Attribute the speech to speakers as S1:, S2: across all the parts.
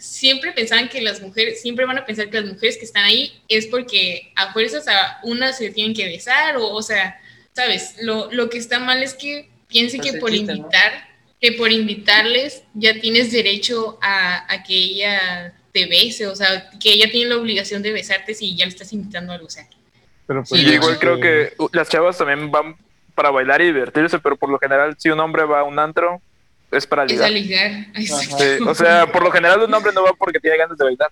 S1: siempre pensaban que las mujeres, siempre van a pensar que las mujeres que están ahí es porque a fuerzas a una se tienen que besar o, o sea, ¿sabes? Lo, lo que está mal es que piense que por invitar, que por invitarles ya tienes derecho a, a, que ella te bese, o sea, que ella tiene la obligación de besarte si ya le estás invitando a algo, o sea.
S2: Pero pues, sí, igual creo que las chavas también van para bailar y divertirse, pero por lo general si un hombre va a un antro, es para ligar.
S1: Es a ligar.
S2: Sí, o sea, por lo general un hombre no va porque tiene ganas de bailar.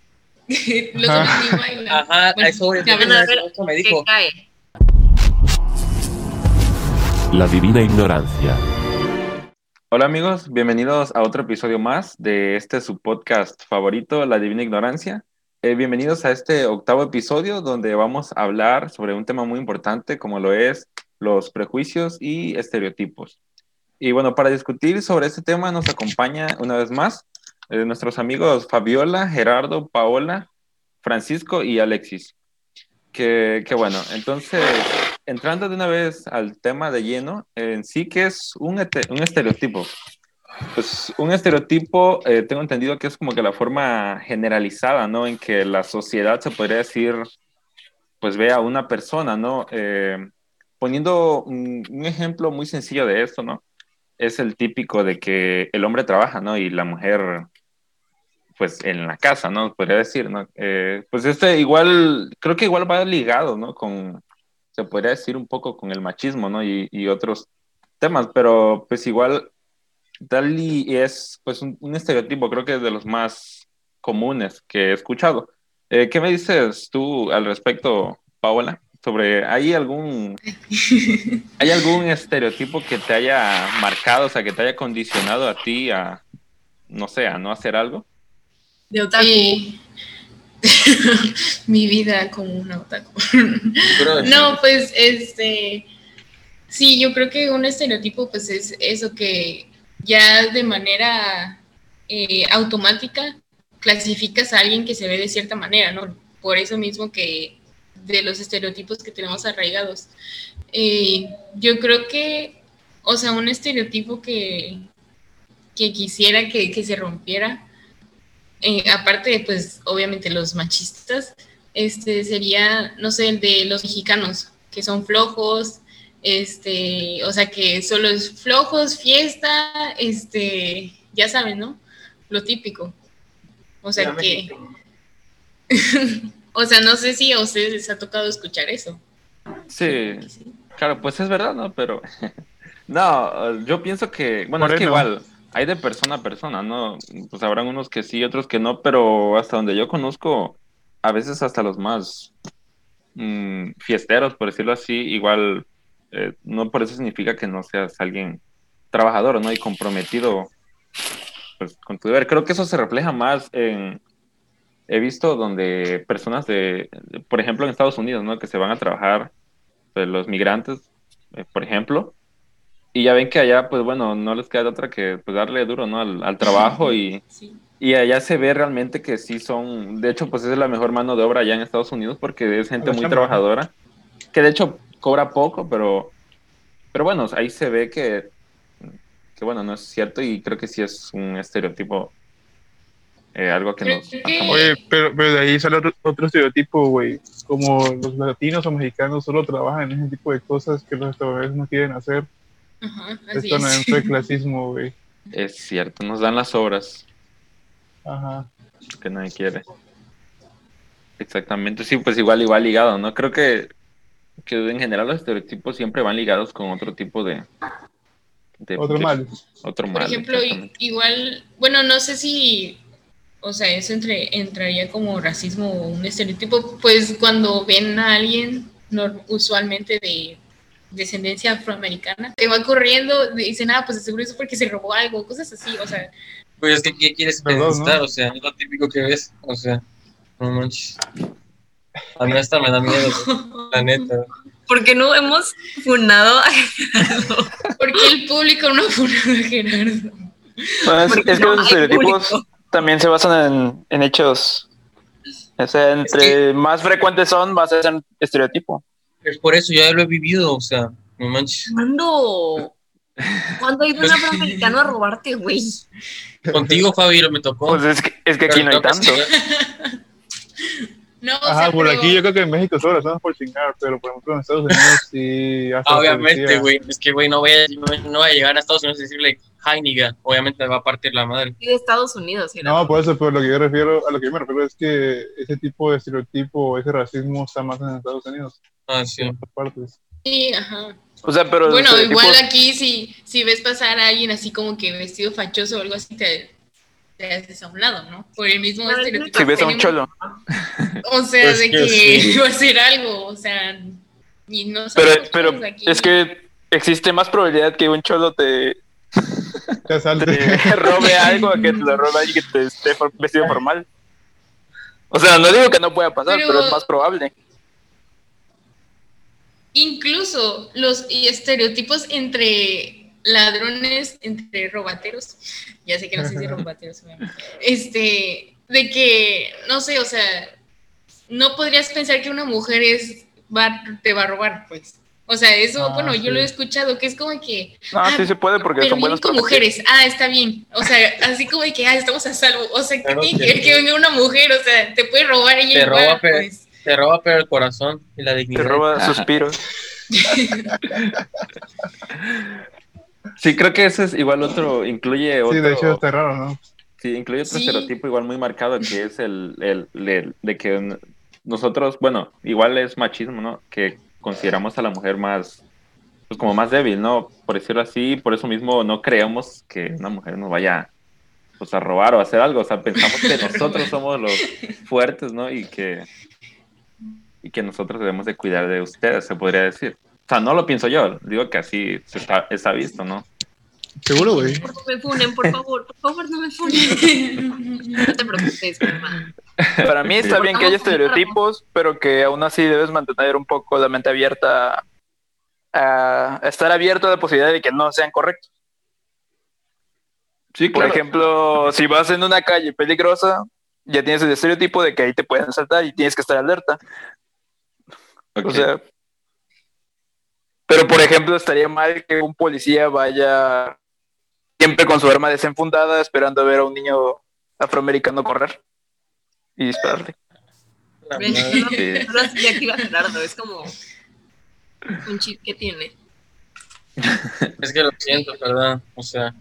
S1: Los hombres ni bailan.
S3: Ajá,
S1: Bueno,
S3: eso,
S1: ver
S3: eso me dijo.
S1: cae.
S4: La divina ignorancia.
S5: Hola amigos, bienvenidos a otro episodio más de este su podcast favorito, La Divina Ignorancia. Eh, bienvenidos a este octavo episodio donde vamos a hablar sobre un tema muy importante como lo es los prejuicios y estereotipos. Y bueno, para discutir sobre este tema nos acompaña una vez más eh, nuestros amigos Fabiola, Gerardo, Paola, Francisco y Alexis. Que, que bueno, entonces, entrando de una vez al tema de lleno, en sí que es un, un estereotipo. Pues un estereotipo, eh, tengo entendido que es como que la forma generalizada, ¿no? En que la sociedad se podría decir, pues ve a una persona, ¿no? Eh, poniendo un, un ejemplo muy sencillo de esto, ¿no? Es el típico de que el hombre trabaja, ¿no? Y la mujer, pues en la casa, ¿no? Podría decir, ¿no? Eh, pues este igual, creo que igual va ligado, ¿no? Con, se podría decir un poco con el machismo, ¿no? Y, otros temas, pero pues igual tal y es pues un, un estereotipo, creo que es de los más comunes que he escuchado. Eh, ¿Qué me dices tú al respecto, Paola? Sobre, ¿hay algún, ¿hay algún estereotipo que te haya marcado, o sea, que te haya condicionado a ti a, no sé, a no hacer algo?
S6: De otaku.
S1: Eh, mi vida como una otaku.
S3: Pero-
S1: No, pues este sí, yo creo que un estereotipo pues es eso que ya de manera eh, automática clasificas a alguien que se ve de cierta manera, ¿no? Por eso mismo que de los estereotipos que tenemos arraigados. Eh, yo creo que, o sea, un estereotipo que, que quisiera que, que se rompiera, eh, aparte de, pues, obviamente los machistas, este sería, no sé, el de los mexicanos, que son flojos, este, o sea, que solo es flojos, fiesta, este, ya saben, ¿no? Lo típico. O sea
S3: Ya,
S1: que, o sea, no sé si a ustedes les ha tocado escuchar eso.
S5: Sí, claro, pues es verdad, ¿no? Pero, no, yo pienso que, bueno, es que igual, hay de persona a persona, ¿no? Pues habrán unos que sí, otros que no, pero hasta donde yo conozco, a veces hasta los más mm, fiesteros, por decirlo así, igual, eh, no por eso significa que no seas alguien trabajador, ¿no? Y comprometido, pues, con tu deber. Creo que eso se refleja más en, he visto donde personas de, por ejemplo, en Estados Unidos, ¿no? Que se van a trabajar, pues, los migrantes, eh, por ejemplo, y ya ven que allá, pues bueno, no les queda otra que pues darle duro, ¿no? Al, al trabajo y,
S1: Sí.
S5: y allá se ve realmente que sí son, de hecho, pues es la mejor mano de obra allá en Estados Unidos porque es gente muy
S2: chamba.
S5: trabajadora, que de hecho cobra poco, pero, pero bueno, ahí se ve que, que bueno, no es cierto y creo que sí es un estereotipo, eh, algo que nos...
S2: Oye, pero, pero de ahí sale otro, otro estereotipo, güey. Como los latinos o mexicanos solo trabajan en ese tipo de cosas que los estadounidenses no quieren hacer.
S1: Ajá, así
S2: Esto no
S1: es.
S2: de clasismo, güey.
S5: Es cierto, nos dan las obras
S2: Ajá.
S5: que nadie quiere. Exactamente, sí, pues igual, igual ligado, ¿no? Creo que, que en general los estereotipos siempre van ligados con otro tipo de... de-
S2: Otro
S5: de-
S2: mal.
S5: Otro
S1: Por
S5: mal.
S1: ejemplo, i-
S5: exactamente.
S1: igual, bueno, no sé si, o sea, eso entre, entraría como racismo o un estereotipo, pues cuando ven a alguien, nor- usualmente de descendencia afroamericana, que va corriendo, dicen, ah, pues seguro es porque se robó algo, cosas así, o sea,
S3: Pues es que, ¿qué quieres pensar?
S2: ¿no?
S3: O sea, es lo típico que ves. O sea, no manches. A mí hasta me da miedo, la neta.
S6: Porque no hemos fundado a
S1: porque el público no fue a Gerardo.
S7: Bueno, es, es que
S6: no
S7: los estereotipos
S6: público.
S7: También se basan en, en hechos. O sea, entre más frecuentes son, más es un estereotipo.
S3: Es por eso, ya lo he vivido, o sea, no manches.
S6: ¿Cuándo? ¿Cuándo ha ido un afroamericano a robarte, güey?
S3: Contigo, Fabi, me tocó.
S7: Pues es que, es que aquí no hay tanto.
S1: No, o
S2: Ajá,
S1: sea,
S2: por
S1: pero-
S2: aquí yo creo que en México solo estamos por chingar, pero por ejemplo en Estados Unidos sí.
S3: Obviamente, güey. Es que, güey, no voy, a, no, voy a llegar a Estados Unidos y decirle, hi, nigga. Obviamente me va a partir la madre.
S6: Y de Estados Unidos, ¿sí?
S2: No, por eso, pero lo que yo refiero, a lo que yo me refiero es que ese tipo de estereotipo, ese racismo está más en Estados Unidos,
S3: Ah, sí.
S2: en otras partes.
S1: Sí, ajá.
S7: O sea, pero.
S1: Bueno, igual aquí si, si ves pasar a alguien así como que vestido fachoso o algo así, te, te haces a un lado, ¿no? Por el mismo estereotipo.
S7: Si ves a un cholo.
S1: O sea, de
S3: que
S1: que
S3: sí.
S1: va a hacer algo, o sea, y no
S7: Pero, pero
S1: aquí.
S7: es que existe más probabilidad que un cholo te,
S2: Te
S7: robe algo a que te lo robe alguien que te esté vestido formal. O sea, no digo que no pueda pasar,
S1: Pero-
S7: pero es más probable.
S1: Incluso los estereotipos entre ladrones, entre robateros, ya sé que no sé si robateros, obviamente, este, de que, no sé, o sea, no podrías pensar que una mujer es, va, te va a robar, pues. O sea, eso,
S2: Ah,
S1: bueno, yo lo he escuchado, que es como que,
S7: No,
S1: Ah,
S7: sí se puede porque
S1: pero
S7: son
S1: con mujeres, ah, está bien. O sea, así como de que, ah, estamos a salvo. O sea, ¿qué
S3: Claro
S1: tiene
S3: que
S1: ver que venga una mujer? O sea, te puede robar ella
S3: Te
S1: igual,
S3: roba, pero-
S1: pues.
S3: Te roba, pero el corazón y la
S7: Te
S3: dignidad.
S7: roba
S5: Ajá.
S7: suspiros.
S5: Sí, creo que ese es igual otro, incluye otro.
S2: Sí, de hecho está raro, ¿no?
S5: Sí, incluye otro
S1: Sí.
S5: estereotipo igual muy marcado que es el, el, el- de que nosotros, bueno, igual es machismo, ¿no? Que consideramos a la mujer más, pues como más débil, ¿no? Por decirlo así, por eso mismo no creemos que una mujer nos vaya pues a robar o a hacer algo, o sea, pensamos que nosotros somos los fuertes, ¿no? Y que y que nosotros debemos de cuidar de ustedes, se podría decir. O sea, no lo pienso yo, digo que así se está, está visto, ¿no?
S2: Seguro, güey.
S6: No me funen, por favor, por favor, no me funen. No te preocupes, mamá.
S7: Para mí está bien que haya estereotipos, pero que aún así debes mantener un poco la mente abierta a estar abierto a la posibilidad de que no sean correctos.
S5: Sí,
S7: Por ejemplo, si vas en una calle peligrosa, ya tienes el estereotipo de que ahí te pueden saltar y tienes que estar alerta. O sea, pero por ejemplo, estaría mal que un policía vaya siempre con su arma desenfundada esperando a ver a un niño afroamericano correr y dispararle.
S5: Sí.
S6: no Gerardo, es como un chip que tiene.
S3: Es que lo siento, ¿verdad? O sea,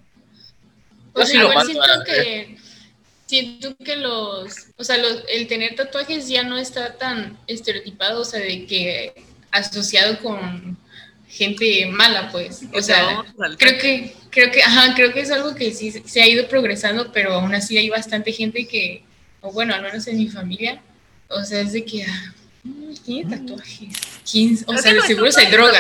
S1: O
S3: Yo
S1: sea,
S3: sí lo
S1: siento que siento que los, o sea, los, el tener tatuajes ya no está tan estereotipado, o sea, de que asociado con gente mala, pues. O sea, creo que, creo que, ajá, creo que es algo que sí se ha ido progresando, pero aún así hay bastante gente que, o bueno, al menos en mi familia, o sea, es de que ah, mm, tiene tatuajes. ¿Quién? O sea, de seguro se droga.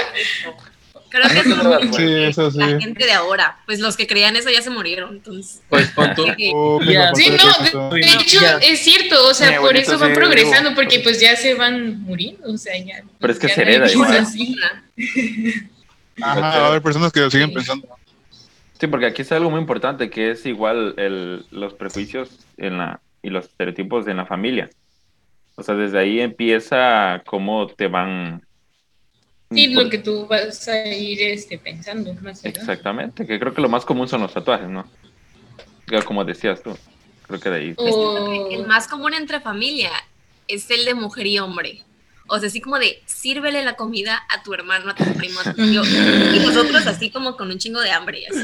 S6: Creo que es
S2: Sí, eso sí.
S6: la gente de ahora, pues los que creían eso ya se murieron, entonces.
S3: pues pon tú.
S2: Oh,
S1: Sí, no. De hecho, es cierto, o sea,
S7: Mi
S1: por eso van
S7: sí
S1: progresando,
S7: vivo.
S1: porque pues ya se van muriendo, o sea, ya.
S5: Pero es que
S1: ya
S5: se
S1: hay
S5: hereda igual.
S2: Ajá, va a haber personas que lo siguen pensando.
S5: Sí, porque aquí está algo muy importante que es igual el, los prejuicios en la, y los estereotipos en la familia. O sea, desde ahí empieza cómo te van...
S1: Sí, lo que tú vas a ir este, pensando, más.
S5: Exactamente, que creo que lo más común son los tatuajes, ¿no? Como decías tú, creo que de ahí.
S1: O-
S6: El más común entre familia es el de mujer y hombre. O sea, así como de sírvele la comida a tu hermano, a tu primo, a tu tío. Y nosotros así como con un chingo de hambre. así.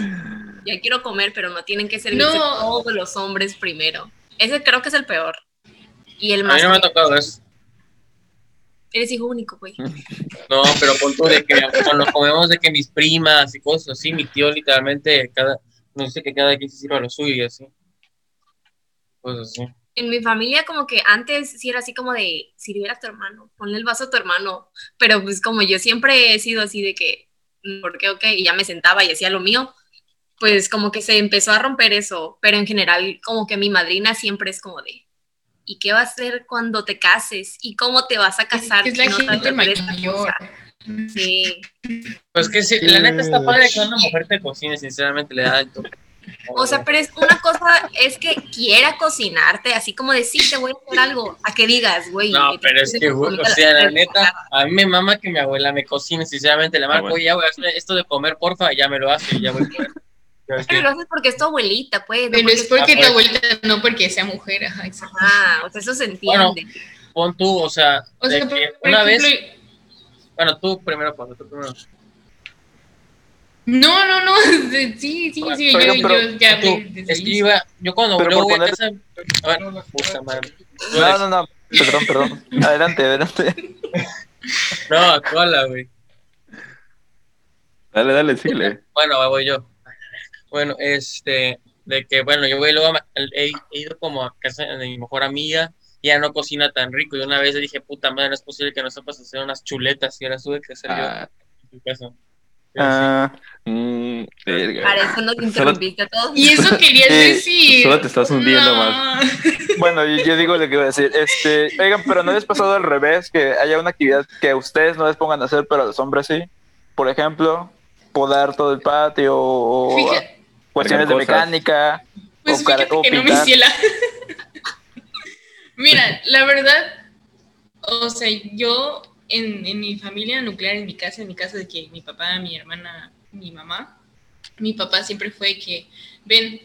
S6: Ya quiero comer, pero no tienen que servirse
S1: No.
S6: todos los hombres primero. Ese creo que es el peor. Y el
S3: A
S6: más...
S3: mí no me ha tocado eso.
S6: Eres hijo único, güey.
S3: No, pero tú de que cuando comemos de que mis primas y cosas así, mi tío literalmente, cada, no sé que cada quien se sirva lo suyo y así. Pues así.
S6: En mi familia como que antes sí era así como de sirviera a tu hermano, ponle el vaso a tu hermano, pero pues como yo siempre he sido así de que, mm, ¿por qué? Ok, y ya me sentaba y hacía lo mío, pues como que se empezó a romper eso, pero en general como que mi madrina siempre es como de, ¿y qué va a hacer cuando te cases? ¿Y cómo te vas a casar?
S1: es la
S6: si no
S1: gente mayor.
S6: cosa?" Sí,
S3: Pues que sí, la neta está padre que una mujer te cocine, sinceramente le da el toque.
S6: O sea, pero es una cosa es que quiera cocinarte, así como de sí, te voy a hacer algo, a que digas, güey.
S3: No, pero es que, güey, o
S6: comer
S3: sea, la
S6: la-
S3: neta, a mí me mama que mi abuela me cocine, sinceramente, le marco,
S5: bueno.
S3: oye, ya voy a hacer esto de comer, porfa, y ya me lo hace, y ya voy por
S6: Pero lo haces porque es tu abuelita, pues. no
S1: Pero es
S6: porque-
S1: tu abuelita, no porque sea mujer, ajá, exacto.
S6: Ah, o sea, eso se
S3: Bueno,
S6: entiende.
S3: Pon tú, o sea,
S1: O
S3: de
S1: sea, por,
S3: que
S1: por
S3: una
S1: ejemplo,
S3: vez, bueno, tú primero, Pablo, tú primero.
S1: no, no, no, sí, sí, sí, yo,
S7: Pero- pero-
S1: yo ya
S3: Tú,
S1: desde
S3: es que iba, yo cuando
S7: Pero
S3: voy a
S7: poner-
S3: casa, a ver, puta madre. Tú
S7: No, no, no. Perdón, perdón. Adelante, adelante.
S3: No, cola, güey.
S5: Dale, dale, síguele.
S3: Bueno, voy yo. Bueno, este, de que, bueno, yo voy luego, a he, he ido como a casa de mi mejor amiga, y ya no cocina tan rico, y una vez le dije, puta madre, no es posible que no sepas hacer unas chuletas, y ahora tuve que hacer
S5: Ah,
S3: yo en tu casa.
S7: Ah,
S5: mm, verga.
S6: Para eso no te interrumpiste a todos.
S1: Y eso querías
S7: Eh,
S1: decir.
S5: solo te estás hundiendo
S1: más.
S7: bueno, yo, yo digo lo que iba a decir. Este, oigan, pero no les pasado al revés, que haya una actividad que a ustedes no les pongan a hacer, pero a los hombres sí. Por ejemplo, podar todo el patio o
S1: Fíjate,
S7: cuestiones de mecánica.
S1: pues
S7: o,
S1: fíjate
S7: o
S1: que no me
S7: pintar.
S1: ciela. Mira, la verdad, o sea, yo en, en mi familia nuclear, en mi casa, en mi casa de que mi papá, mi hermana, mi mamá, mi papá siempre fue que, ven,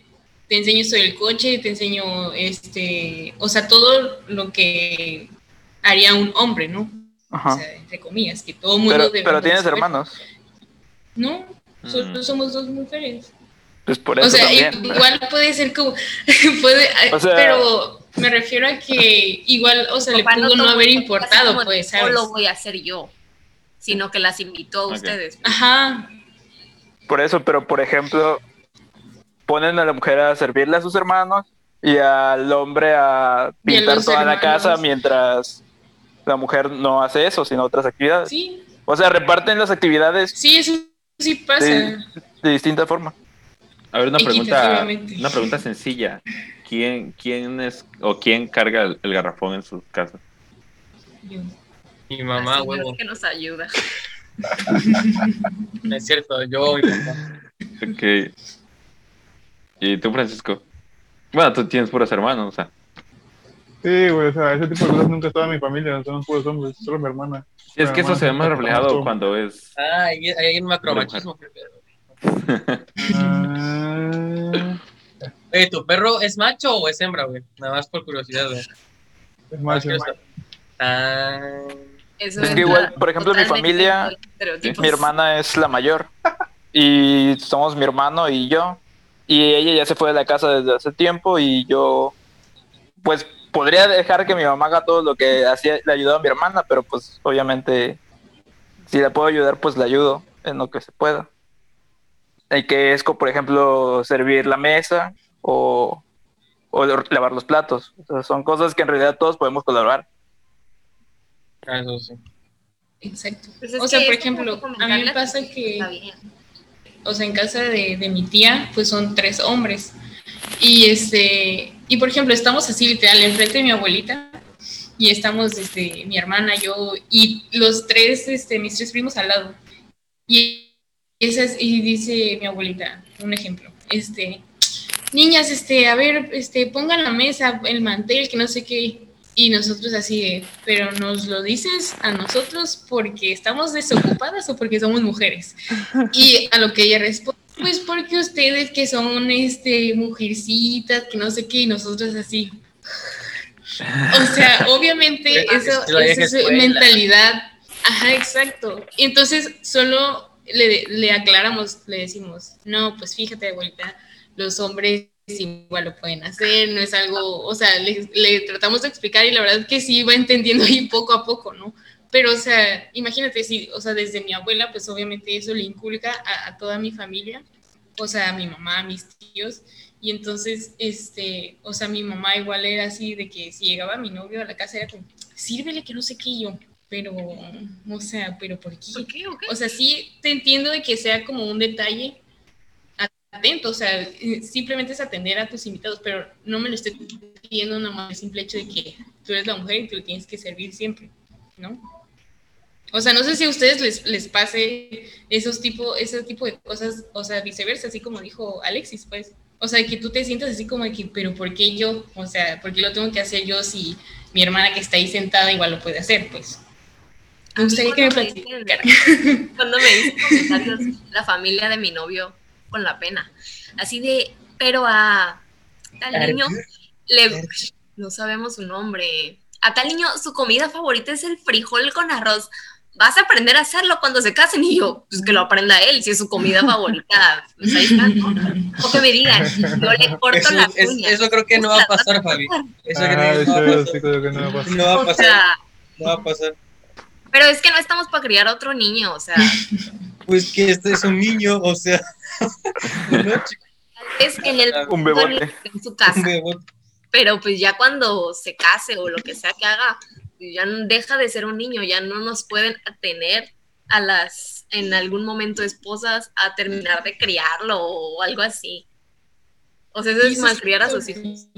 S1: te enseño sobre el coche, te enseño, este, o sea, todo lo que haría un hombre, ¿no? O
S7: Ajá.
S1: sea, entre comillas, que todo mundo
S7: Pero,
S1: debe
S7: pero tienes
S1: saber.
S7: hermanos.
S1: No, solo
S5: Mm.
S1: somos dos mujeres.
S7: Pues por eso
S1: O sea,
S7: también.
S1: igual puede ser como, puede,
S7: O sea-
S1: pero me refiero a que igual, o sea, le pudo no haber importado,
S6: como,
S1: pues,
S6: No
S1: ¿sabes?
S6: lo voy a hacer yo, sino que las invitó a ustedes.
S1: Ajá,
S7: Por eso, pero por ejemplo, ponen a la mujer a servirle a sus hermanos y al hombre a pintar toda la casa mientras la mujer no hace eso, sino otras actividades.
S1: sí,
S7: O sea, reparten las actividades
S1: sí, eso sí pasa.
S7: de, de distinta forma.
S5: A ver, una pregunta, una pregunta sencilla. ¿Quién, quién es o quién carga el, el garrafón en sus casas?
S1: Yo.
S3: Mi mamá, huevo.
S6: que nos ayuda.
S3: No es cierto, yo mi papá.
S5: Ok. ¿Y tú, Francisco? Bueno, tú tienes puros hermanos, o sea.
S2: Sí, güey, o sea, ese tipo de cosas nunca estaba en mi familia, son puros hombres, solo mi hermana.
S5: Sí, es que eso se ve más reflejado cuando es.
S3: Ah, hay, hay un macromachismo. pedo.
S2: Ah,
S3: Oye, ¿tu perro es macho o es hembra, güey? Nada más por curiosidad, güey.
S2: es macho.
S3: Ah,
S6: Eso
S7: Es que igual, por ejemplo, mi familia. Mi hermana es la mayor y somos mi hermano y yo. Y ella ya se fue de la casa desde hace tiempo y yo, pues, podría dejar que mi mamá haga todo lo que hacía, le ayudaba a mi hermana, pero pues, obviamente, si la puedo ayudar, pues la ayudo en lo que se pueda. Y que es, por ejemplo, servir la mesa o, o lavar los platos. O sea, son cosas que en realidad todos podemos colaborar.
S3: ah, eso sí.
S1: Exacto.
S6: Pues es
S1: o sea, por ejemplo, a mí me pasa
S6: que
S1: o sea, en casa de, de mi tía, pues son tres hombres. Y este, y por ejemplo, estamos así literal enfrente de mi abuelita y estamos este mi hermana, yo y los tres este mis tres primos al lado. Y esa es- y dice mi abuelita, un ejemplo, este niñas, este, a ver, este, pongan la mesa, el mantel, que no sé qué. Y nosotros así de, pero nos lo dices a nosotros porque estamos desocupadas o porque somos mujeres. Y a lo que ella responde, pues porque ustedes que son este mujercitas, que no sé qué, y nosotros así. O sea, obviamente
S3: Es
S1: eso, eso es mentalidad. Ajá, exacto. Y entonces solo le, le aclaramos, le decimos, no, pues fíjate, abuelita, los hombres igual lo pueden hacer, no es algo, o sea, le, tratamos de explicar y la verdad que sí va entendiendo ahí poco a poco, ¿no? Pero, o sea, imagínate, si, o sea, desde mi abuela, pues obviamente eso le inculca a, toda mi familia, o sea, a mi mamá, a mis tíos, y entonces, este, o sea, mi mamá igual era así de que si llegaba mi novio a la casa era como, sírvele que no sé qué yo, pero, o sea, pero ¿por qué?
S6: ¿Por qué? ¿O
S1: sea, sí te entiendo de que sea como un detalle atento, o sea, eh, simplemente es atender a tus invitados, pero no me lo estoy pidiendo nada más el simple hecho de que tú eres la mujer y tú tienes que servir siempre, ¿no? O sea, no sé si a ustedes les, les pase esos tipo, ese tipo de cosas, o sea, viceversa, así como dijo Alexis, pues. O sea, que tú te sientas así como de que, pero ¿por qué yo? O sea, ¿por qué lo tengo que hacer yo si mi hermana que está ahí sentada igual lo puede hacer? Pues. Me gustaría que me
S6: cuando me
S1: platicara.
S6: dicen- Cuando me comentarios la familia de mi novio con la pena. Así de, pero a tal niño le no sabemos su nombre. A tal niño su comida favorita es el frijol con arroz. Vas a aprender a hacerlo cuando se casen y yo, pues que lo aprenda él, si es su comida favorita. Pues ahí está, ¿no? O que me digan, yo le corto
S3: Eso,
S6: las
S3: es- eso creo que no va a pasar, Fabi. Eso creo que no va a pasar.
S2: no va a pasar.
S6: Pero es que no estamos para criar a otro niño, o sea,
S3: Pues que este es un niño, o sea. no,
S6: es en el
S7: Un bebote.
S6: en su casa.
S3: un bebote.
S6: pero pues ya cuando se case o lo que sea que haga, ya no- deja de ser un niño, ya no nos pueden tener a las, en algún momento, esposas a terminar de criarlo o algo así. O sea, eso es malcriar a sus hijos.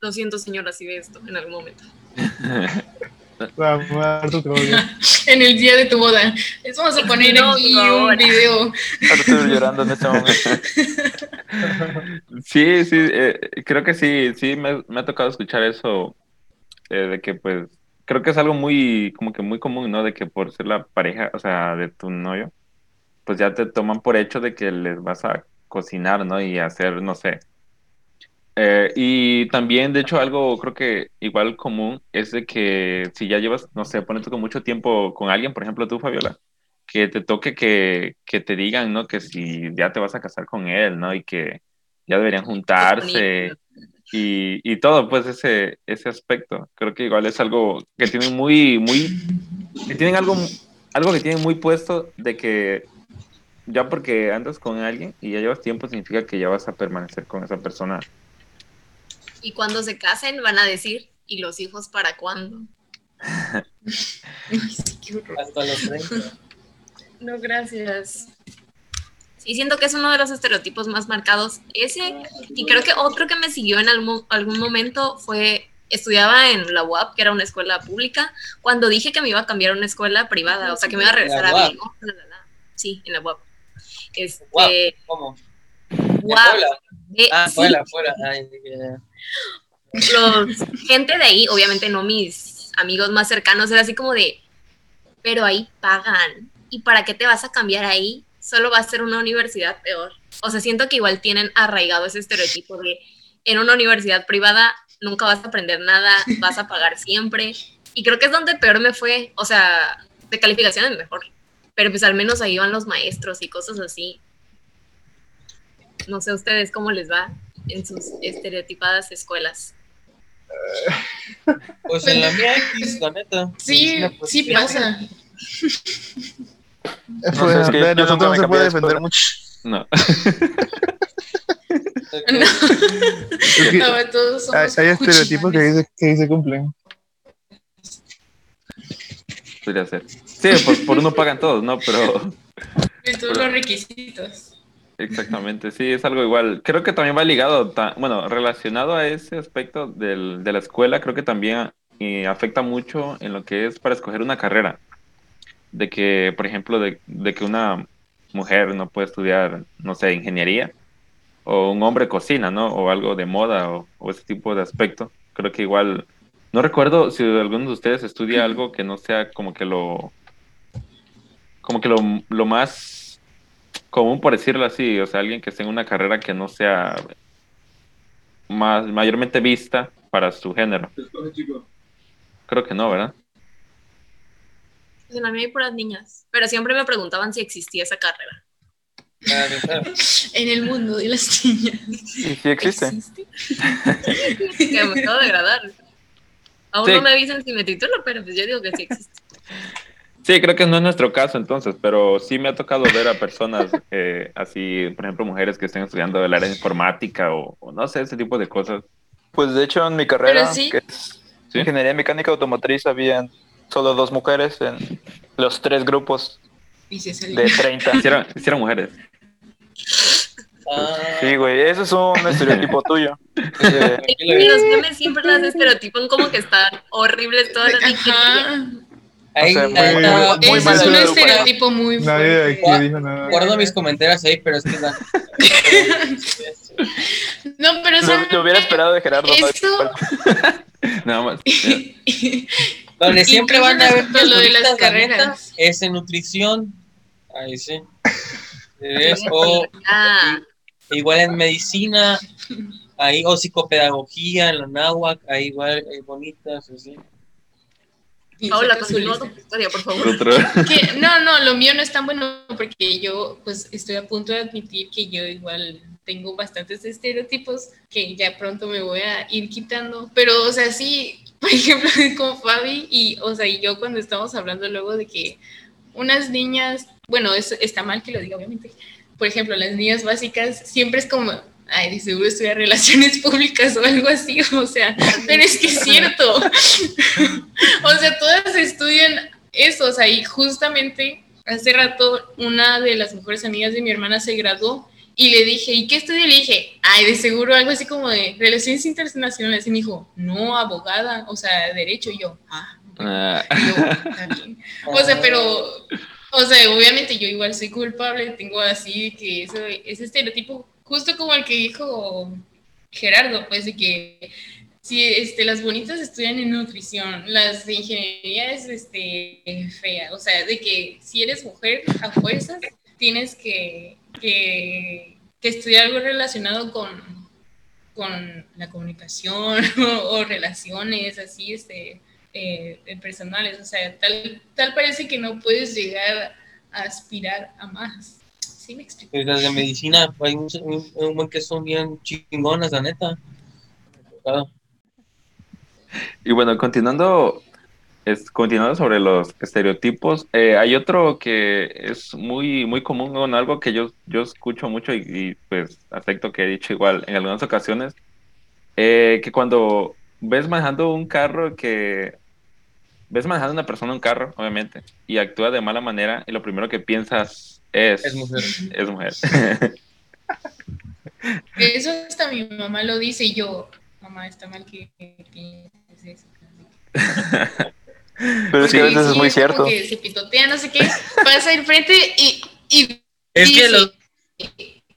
S6: Lo siento, señora, si ve esto en algún momento.
S2: Tu.
S1: En el día de tu boda. Les vamos a poner
S6: No,
S1: aquí
S6: no,
S1: un video.
S7: Ahora estoy llorando en este momento.
S5: Sí, sí, eh, creo que sí, sí, me, me ha tocado escuchar eso, eh, de que pues, creo que es algo muy, como que muy común, ¿no? De que por ser la pareja, o sea, de tu novio, pues ya te toman por hecho de que les vas a cocinar, ¿no? Y hacer, no sé. Eh, y también, de hecho, algo creo que igual común es de que si ya llevas, no sé, pones con mucho tiempo con alguien, por ejemplo tú, Fabiola, que te toque que, que te digan, ¿no? Que si ya te vas a casar con él, ¿no? Y que ya deberían juntarse y, y todo, pues ese, ese aspecto. Creo que igual es algo que tienen muy, muy, que tienen algo, algo que tienen muy puesto de que ya porque andas con alguien y ya llevas tiempo significa que ya vas a permanecer con esa persona.
S6: Y cuando se casen van a decir, ¿y los hijos para cuándo?
S1: Ay, sí, qué horror.
S3: Hasta los 30.
S6: No, gracias. Sí, siento que es uno de los estereotipos más marcados. Ese, y creo que otro que me siguió en algún, algún momento fue, estudiaba en la UAP, que era una escuela pública, cuando dije que me iba a cambiar a una escuela privada, o sea, que me iba a regresar a la. Sí, en la UAP. Este,
S3: UAP. ¿Cómo?
S6: UAP.
S3: Ah,
S6: sí,
S3: fuera, fuera. Ay, ya.
S6: Los, gente de ahí, obviamente no mis amigos más cercanos, era así como de, pero ahí pagan. ¿Y para qué te vas a cambiar ahí? Solo va a ser una universidad peor. O sea, siento que igual tienen arraigado ese estereotipo de en una universidad privada nunca vas a aprender nada, vas a pagar siempre. Y creo que es donde peor me fue. O sea, de calificaciones mejor. Pero pues al menos ahí van los maestros y cosas así. No sé a ustedes cómo les va en sus estereotipadas escuelas.
S3: Pues en la mía X, la neta.
S1: Sí,
S3: pues,
S1: sí pasa.
S7: No es que yo
S2: nosotros no se puede
S7: de
S2: defender mucho.
S5: No.
S2: Es que
S1: Ahora todos
S2: hay,
S1: somos
S2: hay estereotipos que
S1: cuchillanes.
S2: dice que se cumplen.
S5: Podría ser. Sí, por, por uno pagan todos, ¿no? Pero
S1: De todos los requisitos.
S5: Exactamente, sí, es algo igual. Creo que también va ligado, bueno, relacionado a ese aspecto del, de la escuela, creo que también eh, afecta mucho en lo que es para escoger una carrera. De que, por ejemplo, de, de que una mujer no puede estudiar, no sé, ingeniería, o un hombre cocina, ¿no? O algo de moda, o, o ese tipo de aspecto. Creo que igual, no recuerdo si alguno de ustedes estudia algo que no sea como que lo, como que lo, lo más común, por decirlo así, o sea, alguien que esté en una carrera que no sea más, mayormente vista para su género. Creo que no, ¿verdad?
S6: Pues en la mía hay puras niñas. Pero siempre me preguntaban si existía esa carrera.
S1: En el mundo de las niñas.
S7: Sí, sí existe.
S6: Que me acabo de agradar. Aún
S5: Sí.
S6: no me avisan si me titulo, pero pues yo digo que sí existe.
S5: Sí, creo que no es nuestro caso entonces, pero sí me ha tocado ver a personas eh, así, por ejemplo, mujeres que estén estudiando el área de informática o, o no sé, ese tipo de cosas.
S7: Pues de hecho en mi carrera,
S1: sí.
S7: que es
S5: ¿Sí?
S7: Ingeniería Mecánica Automotriz, habían solo dos mujeres en los tres grupos de 30.
S5: Si eran, sí eran mujeres.
S3: Ah,
S7: Sí, güey, eso es un estereotipo tuyo. Eh,
S6: Y los memes siempre las estereotipan como que están horribles todas las
S3: Ahí,
S7: sea,
S3: la
S7: muy-
S3: neta,
S7: muy
S1: Ese es un estereotipo muy
S2: Nadie de
S1: fuerte.
S2: aquí dijo nada.
S3: Guardo mis comentarios ahí, pero es que la...
S1: No, pero eso,
S7: Lo, hubiera esperado de Gerardo. ¿no?
S1: Eso-
S5: Nada más.
S3: Donde siempre van a ver
S1: lo de las
S3: las
S1: carreras.
S3: es en nutrición. Ahí sí. ¿Ves? O
S6: Ah,
S3: igual en medicina, ahí, o psicopedagogía, en la náhuac, ahí igual hay bonitas, así.
S6: Paola, continúa tu historia, por favor.
S1: Que- no, no, lo mío no es tan bueno porque yo pues estoy a punto de admitir que yo igual tengo bastantes estereotipos que ya pronto me voy a ir quitando, pero o sea, sí, por ejemplo, con Fabi y o sea, y yo cuando estamos hablando luego de que unas niñas, bueno, eso está mal que lo diga obviamente, por ejemplo, las niñas básicas siempre es como Ay, de seguro estudia relaciones públicas o algo así, o sea, pero es que es cierto. o sea, todas estudian eso, o sea, y justamente hace rato una de las mejores amigas de mi hermana se graduó y le dije, ¿y qué estudia? Le dije, ay, de seguro algo así como de relaciones internacionales. Y me dijo, no, abogada, o sea, derecho. Y yo, ah,
S5: Ah,
S1: y yo, "Está bien". O sea, pero, o sea, obviamente yo igual soy culpable, tengo así que eso, ese estereotipo, justo como el que dijo Gerardo, pues de que si este, las bonitas estudian en nutrición, las de ingeniería es este, fea, o sea, de que si eres mujer a fuerzas tienes que, que, estudiar algo relacionado con, con la comunicación o, o relaciones así, este, eh, eh, personales, o sea, tal, tal parece que no puedes llegar a aspirar a más. ¿Sí me explico?
S3: Pues las de medicina, hay un, un, un buen que son bien chingonas, la neta. Ah,
S5: Y bueno, continuando, es, continuando sobre los estereotipos, eh, hay otro que es muy, muy común, algo que yo, yo escucho mucho y, y, pues acepto que he dicho igual en algunas ocasiones, eh, que cuando ves manejando un carro que ves manejando una persona un carro, obviamente, y actúa de mala manera, y lo primero que piensas es,
S3: es mujer.
S5: es mujer.
S1: Eso hasta mi mamá lo dice y yo, mamá, está mal que que pienses eso.
S7: Pero es que a
S1: Sí,
S7: veces es muy cierto.
S1: que se pitotea, no sé qué, pasa al frente y, y
S3: Es que los,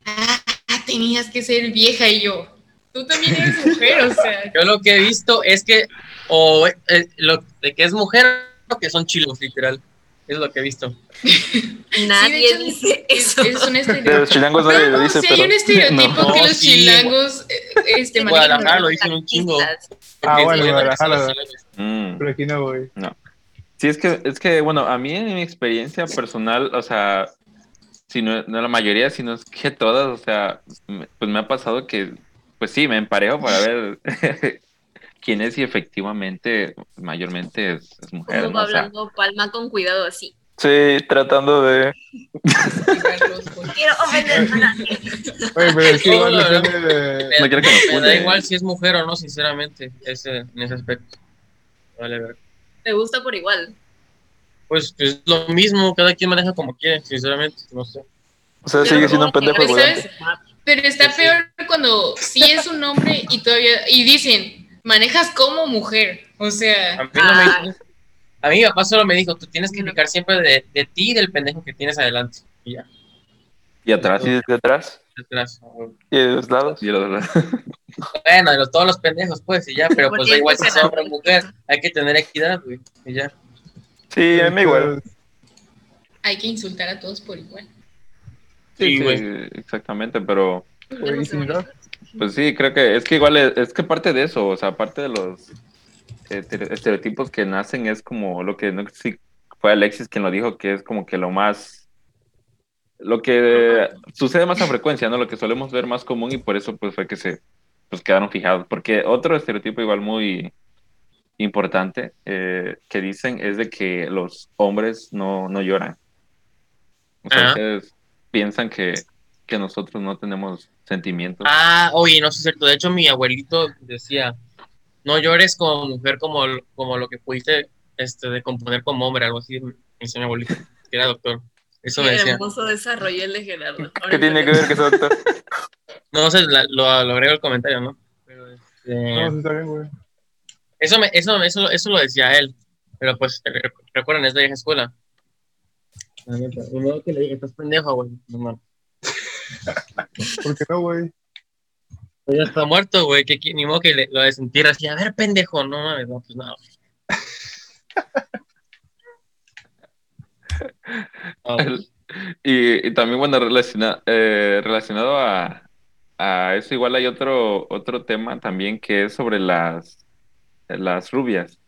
S1: ah, tenías que ser vieja y yo, tú también eres mujer, o sea,
S3: yo lo que he visto es que, o eh, lo de que es mujer, o que son chilos, literal. Es lo que he visto.
S6: Nadie
S1: Sí,
S6: dice
S1: es,
S6: eso.
S1: es un
S7: De los
S1: estereotipo.
S7: chilangos nadie
S1: No,
S7: lo
S1: no,
S7: dice,
S1: sí
S7: pero.
S1: hay un estereotipo
S3: No,
S1: que los
S3: sí,
S1: chilangos eh, este,
S3: En
S1: manejan.
S3: Guadalajara lo dicen un chingo.
S2: Ah, bueno, Guadalajara.
S5: Mm.
S2: Pero aquí no voy.
S5: Sí, es que, es que, bueno, a mí en mi experiencia personal, o sea, si no, no la mayoría, sino es que todas, o sea, pues me ha pasado que, pues sí, me emparejo para ver quién es y efectivamente, mayormente es, es mujer,
S6: Como
S5: ¿no?
S6: va
S5: O sea,
S6: hablando Palma con cuidado así.
S7: Sí, tratando de.
S6: Quiero ofender a nadie.
S2: Oye, pero es que igual
S3: No, no, no.
S2: depende de.
S5: no quiero que me
S3: Me da igual si es mujer o no, sinceramente, ese, en ese aspecto. Vale, ver.
S6: Te gusta por igual.
S3: Pues es lo mismo, cada quien maneja como quiere, sinceramente, no sé.
S7: O sea, sigue siendo un pendejo
S1: Pero, está peor cuando sí es un hombre y todavía y dicen, manejas como mujer, o
S3: A
S1: sea,
S3: mí, no
S6: Ah.
S3: me, a mí mi papá solo me dijo, tú tienes que fijar siempre de, de ti y del pendejo que tienes adelante. Y ya,
S5: Y atrás,
S7: Y desde atrás. Y de los lados.
S5: y los-
S3: Bueno, de los, todos los pendejos, pues, y ya, pero pues da igual si es hombre o mujer, hay que tener equidad, güey, y ya.
S7: Sí, a mí igual.
S1: hay que insultar a todos por igual.
S5: Sí,
S3: Sí,
S5: sí,
S3: güey.
S5: exactamente, pero
S2: Güey, sí, ¿no?
S5: pues sí, creo que es que igual es, es que parte de eso, o sea, parte de los estere- estereotipos que nacen es como lo que no sé si fue Alexis quien lo dijo, que es como que lo más lo que sucede más a frecuencia, ¿no? Lo que solemos ver más común y por eso pues fue que se pues quedaron fijados. Porque otro estereotipo igual muy importante eh, que dicen es de que los hombres no, no lloran. O sea, ustedes piensan que, que nosotros no tenemos sentimientos.
S3: Ah, oye, no sé si es cierto, de hecho mi abuelito decía, no llores como mujer como, como lo que pudiste este, de componer como hombre, algo así, me decía mi abuelito, que era doctor. Eso me
S6: Qué
S3: decía.
S6: hermoso desarrollo el de Gerardo.
S7: ¿Qué tiene que ver que sea doctor?
S3: No sé, la- lo, lo agrego al comentario, ¿no? Pero, este,
S2: No, sí está bien, güey.
S3: eso, me, eso, eso, eso lo decía él. Pero pues, re- recuerden, es de vieja escuela. La neta, que le dije, estás pendejo, güey. No.
S2: ¿Por qué no, güey?
S3: Pues ya está muerto, güey. Que, ni modo que le, lo desentierra así. A ver, pendejo. No mames, no, pues no. No, pues,
S5: Y, y también, bueno, relaciona- eh, relacionado a, a eso, igual hay otro, otro tema también que es sobre las, las rubias,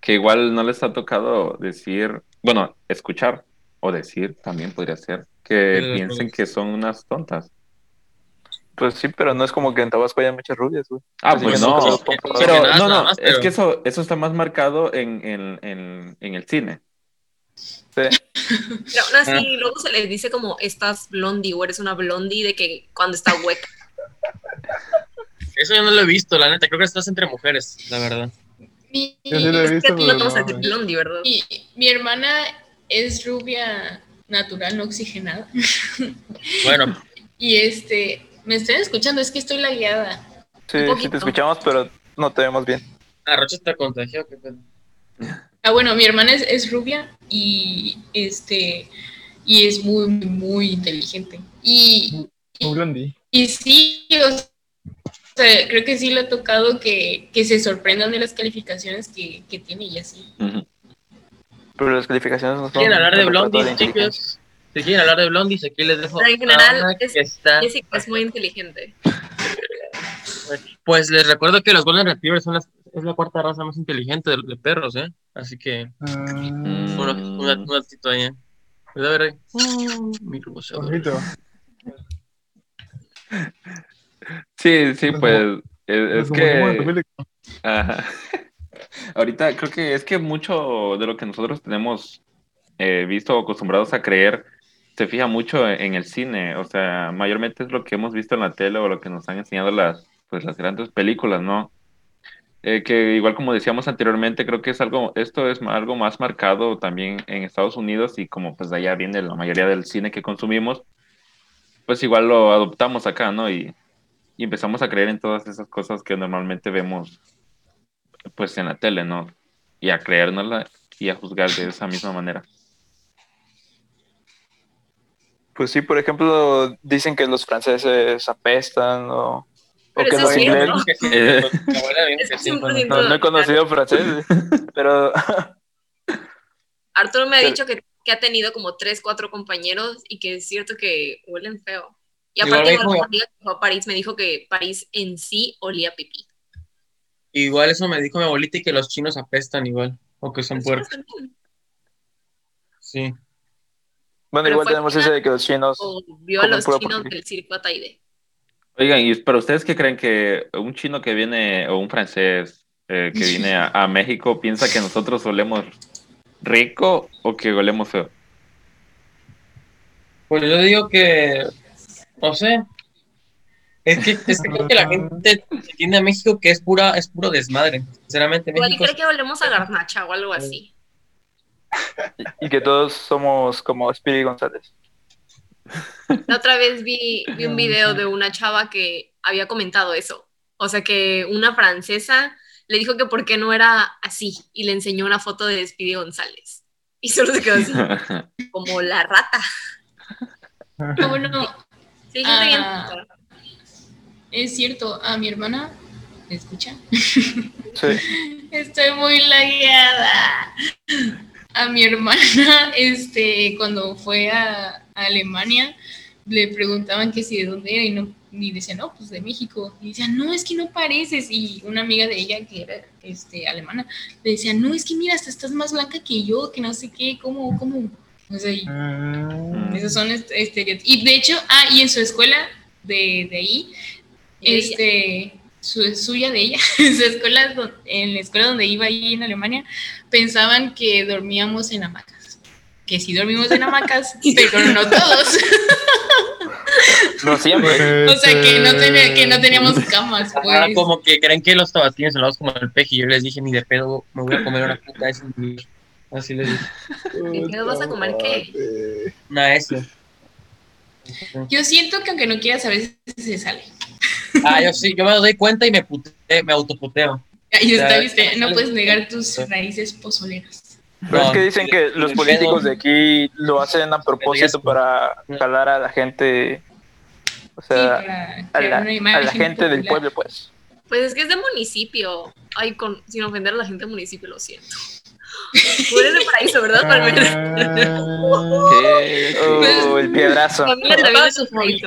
S5: que igual no les ha tocado decir, bueno, escuchar o decir también podría ser, que
S3: Sí,
S5: piensen que son unas tontas.
S7: Pues sí, pero no es como que en Tabasco haya muchas rubias, güey.
S5: Ah, pues no,
S7: que-
S5: pero
S3: que nada,
S5: no, no,
S3: más,
S5: es que eso, eso está más marcado en, en, en, en el cine.
S7: Sí.
S6: Pero aún así,
S3: Ah.
S6: luego se les dice como estás blondie o eres una blondie de que cuando está hueca.
S3: Eso yo no lo he visto, la neta. Creo que estás entre mujeres, la verdad.
S1: Mi,
S2: Yo sí lo he
S6: Es que
S2: visto,
S6: a ti
S2: pero
S6: no te vas a
S2: no,
S6: decir
S2: güey.
S6: blondie, ¿verdad?
S1: mi, mi hermana es rubia natural, no oxigenada.
S3: Bueno,
S1: Y este, me están escuchando, es que estoy la guiada.
S7: Sí, sí te escuchamos, pero no te vemos bien.
S3: ah, Rocha está contagiado. qué.
S1: Ah, bueno, mi hermana es, es rubia y este y es muy, muy, muy inteligente. Y,
S2: blondie.
S1: y sí, o sea, creo que sí le ha tocado que, que se sorprendan de las calificaciones que, que tiene y así.
S7: Pero las calificaciones no son.
S3: ¿Quieren hablar de
S7: inteligencia.
S3: chicos? Si quieren hablar de blondies, aquí les dejo.
S6: Pero en general,
S3: a una
S6: es-
S3: que está-
S6: Jessica es muy inteligente.
S3: Pues les recuerdo que los Golden Retrievers son las, es la cuarta raza más inteligente de, de perros, ¿eh? Así que,
S2: Ah,
S3: bueno, un un datito ahí, ¿eh? Pues a ver ahí. Oh, mi.
S5: Sí, sí, pues es, es
S2: de
S5: que... Ajá. Ahorita creo que es que mucho de lo que nosotros tenemos eh, visto o acostumbrados a creer se fija mucho en el cine, o sea, mayormente es lo que hemos visto en la tele o lo que nos han enseñado las, pues, las grandes películas, ¿no? Eh, que igual como decíamos anteriormente, creo que es algo, esto es algo más marcado también en Estados Unidos y como pues de allá viene la mayoría del cine que consumimos, pues igual lo adoptamos acá, ¿no? Y, y empezamos a creer en todas esas cosas que normalmente vemos pues en la tele, ¿no? Y a creérnosla y a juzgar de esa misma manera.
S7: Pues sí, por ejemplo, dicen que los franceses apestan o, o
S6: Pero
S7: que
S6: eso
S7: los ingleses.
S6: ¿no?
S3: Que sí,
S5: Eh.
S3: mi abuela dijo
S6: Es
S3: que
S6: que
S3: sí.
S6: 100%
S7: No, no he conocido franceses, pero
S6: Arturo me ha dicho que, que ha tenido como tres, cuatro compañeros y que es cierto que huelen feo. Y aparte,
S3: me
S6: igual
S3: dijo-
S6: una amiga que fue a París me dijo que París en sí olía pipí.
S3: Igual eso me dijo mi abuelita y que los chinos apestan igual, o que son puercos. Sí.
S7: bueno,
S6: Pero
S7: igual tenemos ese de que los chinos.
S6: O vio a los chinos
S7: porquería.
S6: del circo Ataide.
S5: Oigan, ¿y para ustedes qué creen que un chino que viene o un francés eh, que viene a, a México piensa que nosotros olemos rico o que olemos feo?
S3: Pues yo digo que, no sé, es que, es que creo que la gente entiende a México que es pura, es puro desmadre. Sinceramente,
S6: Igual
S3: México
S6: cree que volvemos a garnacha o algo así.
S7: Y que todos somos como Speedy González.
S6: La otra vez vi, vi un video de una chava que había comentado eso. O sea, que una francesa le dijo que por qué no era así y le enseñó una foto de Speedy González. Y solo se quedó así, como la rata.
S1: Ah, bueno,
S6: Sí, gente
S1: Ah. Es cierto, a mi hermana, ¿me escucha?
S7: Sí.
S1: Estoy muy lagueada. A mi hermana, este, cuando fue a, a Alemania, le preguntaban que si de dónde era y no, y decía, no, pues de México. Y decía, no, es que no pareces. Y una amiga de ella, que era este, alemana, le decía, no, es que mira, hasta estás más blanca que yo, que no sé qué, ¿cómo, cómo? O sea, y
S2: Ah,
S1: esos son est- estereotipos. Y de hecho, ah, y en su escuela de, de ahí,
S6: ¿Y de
S1: este, su, suya de ella, en su escuela, en la escuela donde iba ahí en Alemania, pensaban que dormíamos en hamacas. Que sí dormimos en hamacas, pero no todos.
S7: No siempre.
S1: O sea, que no,
S2: Este,
S1: ten- que no teníamos camas,
S3: Ahora
S1: pues.
S3: como que creen que los tabasqueños son lados como el peje y yo les dije, ni de pedo, me voy a comer una puta esa. Así les dije,
S6: ¿En qué vas a comer qué?
S3: una S.
S1: Yo siento que aunque no quieras, a veces se sale.
S3: Ah, yo sí, yo me doy cuenta y me puteo, me autoputeo.
S1: Ahí está, viste. No puedes negar tus raíces pozoleras.
S7: Pero es que dicen que los políticos de aquí lo hacen a propósito para jalar a la gente, o
S1: Sí,
S7: sea,
S1: para
S7: a la, a gente del pueblo, pues.
S6: Pues es que es de municipio. Ay, con, sin ofender a la gente del municipio, lo siento. Tú eres de paraíso, ¿verdad, Palmer?
S5: ¿Qué?
S7: Oh, el piedrazo.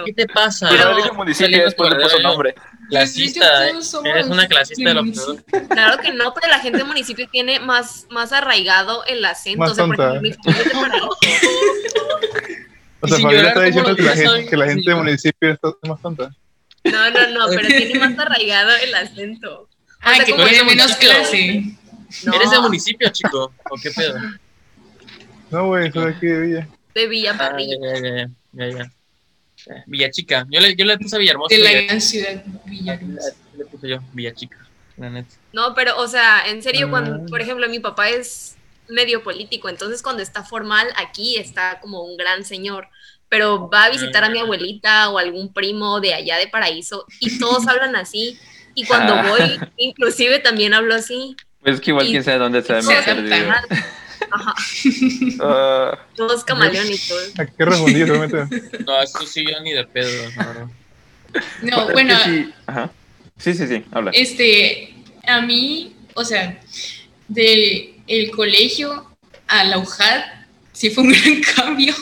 S3: ¿Qué te pasa?
S7: Pero dije municipio y después le puso nombre.
S3: Clasista, ¿eh? Eres una clasista de lo peor.
S6: Claro que no, pero la gente del municipio tiene más, más arraigado el acento.
S2: Más
S6: o sea, por
S2: tonta.
S6: ejemplo, mi familia es de paraíso.
S2: O sea, Fabiola está
S3: ¿cómo
S2: diciendo que la, gente, que la gente del municipio está más tonta.
S6: No, no, no, pero tiene más arraigado el acento.
S1: Ah,
S6: O sea,
S1: que tiene menos clase.
S6: No,
S3: ¿Eres de municipio, chico? ¿O qué pedo?
S2: No, güey, soy de aquí de Villa.
S6: de Villa
S3: Ah,
S6: Parrilla.
S3: ya, ya, ya, ya, ya. Eh, Villachica. Yo le, yo le puse a Villahermosa.
S1: De la
S3: Villa-
S1: gran ciudad Villaruz.
S3: Le puse yo, Villachica, la neta.
S6: No, pero, o sea, en serio,
S2: Ah.
S6: cuando, por ejemplo, mi papá es medio político, entonces cuando está formal aquí está como un gran señor, pero va a visitar a mi abuelita o algún primo de allá de Paraíso y todos hablan así. Y cuando
S5: Ah.
S6: voy, inclusive también hablo así.
S5: Pues es que igual
S6: Y-
S5: quién sabe dónde se perdido.
S1: adaptan.
S6: Ajá,
S7: Ah,
S6: todos camaleónicos.
S2: ¿A qué respondí realmente?
S3: No, eso sí, yo ni de pedo.
S1: No,
S5: Es
S1: bueno,
S5: que sí. Ajá. Sí, sí, sí, habla.
S1: este, a mí, o sea, del el colegio a la UJAD, sí fue un gran cambio.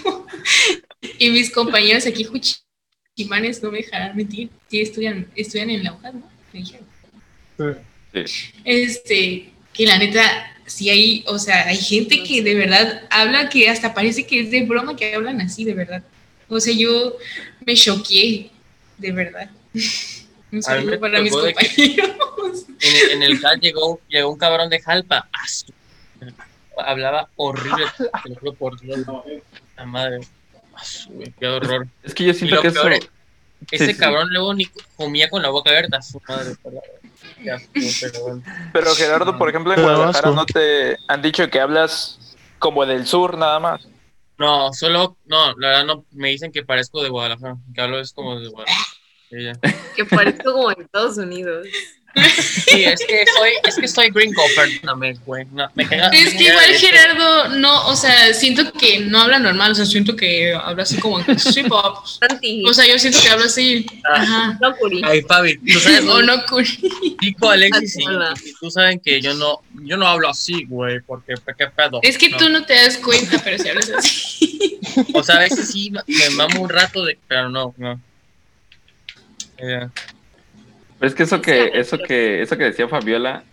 S1: y mis compañeros aquí, Juchimanes, no me dejarán mentir, sí estudian, estudian en la UJAD, ¿no? Me dijeron.
S2: Sí.
S5: Sí.
S1: Este, que la neta, sí hay, o sea, hay gente que de verdad habla que hasta parece que es de broma que hablan así, de verdad. O sea, yo me choqué, de verdad. Un saludo
S3: me
S1: para mis compañeros.
S3: En, el- en el CAL llegó, llegó un cabrón de Jalpa. Ah, Hablaba horrible. Te lo juro por Dios. La madre. Ah, su- Qué horror.
S5: Es que yo siento que eso.
S3: Ese
S5: Sí, sí.
S3: cabrón luego ni comía con la boca abierta. Su madre.
S7: pero Gerardo, por ejemplo, en Guadalajara no te han dicho que hablas como del sur nada más.
S3: No, solo, no, la verdad no, me dicen que parezco de Guadalajara, que hablo es como de Guadalajara.
S6: Que parezco como en Estados Unidos.
S3: Sí, es que soy, es que soy gringo, perdóname, güey. No, me cagas.
S1: Es que igual Gerardo, no, o sea, siento que no habla normal, o sea, siento que habla así como sí, pop. O sea, yo siento que habla así, ajá.
S6: no Curi.
S3: Ay, Fabi, tú sabes,
S1: O no, curi.
S3: Chico, Alexis y,
S6: Hola.
S3: y tú saben que yo no, yo no hablo así, güey, porque qué pedo.
S1: Es que
S3: No.
S1: tú no te das cuenta, pero si hablas así.
S3: O sea, a veces sí me mamo un rato de, pero no, no. Ya.
S5: Pero es que eso que, eso que, eso que decía Fabiola,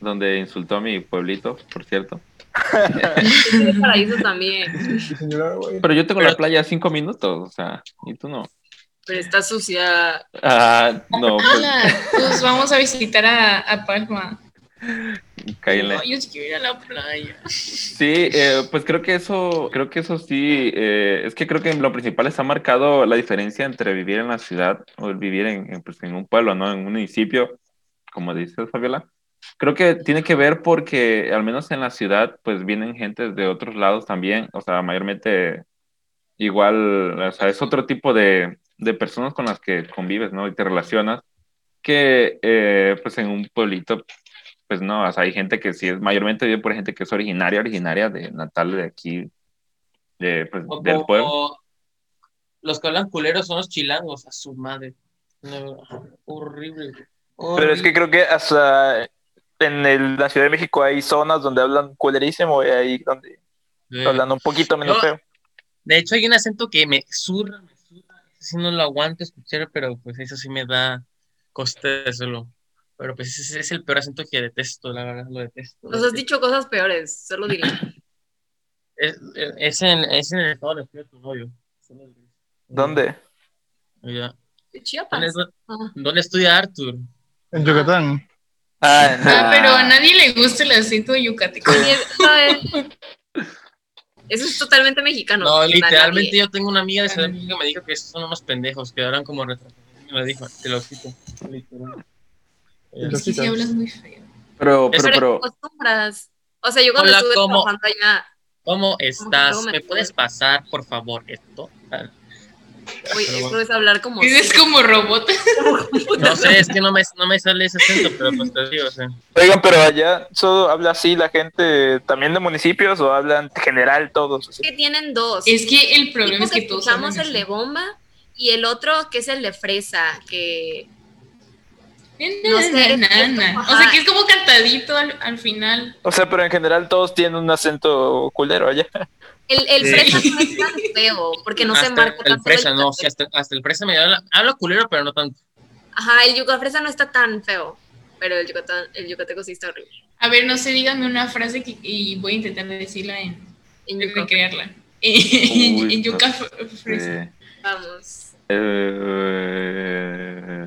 S5: donde insultó a mi pueblito, por cierto.
S6: Paraíso también.
S5: Pero yo tengo
S3: Pero-
S5: la playa a cinco minutos, o sea, y tú no.
S6: pero está sucia.
S5: Ah, no, pues
S1: Hola, pues vamos a visitar a, a Palma. No, yo sí quiero ir a la playa.
S5: Sí, eh, pues creo que eso, creo que eso sí, eh, es que creo que lo principal está marcado la diferencia entre vivir en la ciudad o vivir en, en, pues, en un pueblo, ¿no? En un municipio, como dices, Fabiola. Creo que tiene que ver porque al menos en la ciudad, pues vienen gente de otros lados también, o sea, mayormente igual, o sea, es otro tipo de, de personas con las que convives, ¿no? Y te relacionas, que eh, pues en un pueblito pues no, o sea, hay gente que sí es mayormente vive por gente que es originaria, originaria de natal de aquí, de, pues,
S3: O
S5: del pueblo.
S3: Los que hablan culeros son los chilangos, a su madre. No, horrible.
S7: Pero es que creo que hasta en el- la Ciudad de México hay zonas donde hablan culerísimo y ahí donde
S3: horrible.
S7: hablan un poquito menos
S3: Yo-
S7: feo.
S3: De hecho, hay un acento que me zurra, me zurra. Sí no lo aguanto escuchar, pero pues eso sí me da coste de hacerlo. Pero pues ese es el peor acento que detesto, la verdad, lo detesto.
S6: Nos has dicho cosas peores, solo dile.
S3: Es, es en, es en el estado de Espíritu Rollo.
S7: ¿Dónde?
S3: Ya.
S6: De Chiapas.
S3: ¿Dónde,
S6: Ah.
S3: dónde estudia Arthur?
S2: En Yucatán.
S7: Ah,
S1: Ah, pero a nadie le gusta el acento yucateco.
S6: Es- ¿sabes? Eso es totalmente mexicano.
S3: No, literalmente
S6: nadie.
S3: yo tengo una amiga de Ciudad de México que me dijo que esos son unos pendejos, que hablan como retrasados. Me lo dijo, te lo cito. literal.
S1: Es que sí hablas muy feo.
S5: Pero, pero,
S6: Pero te
S5: pero,
S6: acostumbras. O sea, yo cuando
S3: Hola,
S6: estuve
S3: ¿cómo?
S6: trabajando allá,
S3: ¿Cómo estás?
S6: me
S3: ¿Me puedes pasar, por favor, esto?
S6: Uy, esto es hablar como.
S1: Es como robot.
S3: No sé, es que no me, no me sale ese acento, pero pues te digo, o sea.
S7: Oigan, pero allá solo habla así la gente también de municipios o hablan general todos. así?
S6: que tienen dos.
S1: Es que el problema es que todos
S6: escuchamos
S1: hablan
S6: el de bomba y el otro que es el de fresa, que No sé,
S1: na, na,
S6: es
S1: na.
S6: como-
S1: O sea que es como cantadito al, al final.
S7: O sea, pero en general todos tienen un acento culero allá.
S6: el, el
S3: Sí.
S6: fresa no es tan feo, porque no se
S3: hasta
S6: marca
S3: el
S6: tanto
S3: fresa,
S6: el
S3: no, sí, hasta, hasta el fresa me habla, habla culero, pero no tanto.
S6: Ajá, el yuca fresa no está tan feo, pero el, yucatán, el yucateco sí está horrible.
S1: A ver, no sé, dígame una frase que, y voy a intentar decirla en,
S6: yuca,
S1: recrearla. En,
S5: Uy,
S1: en yuca fr- fresa.
S5: Eh,
S6: vamos.
S5: eh,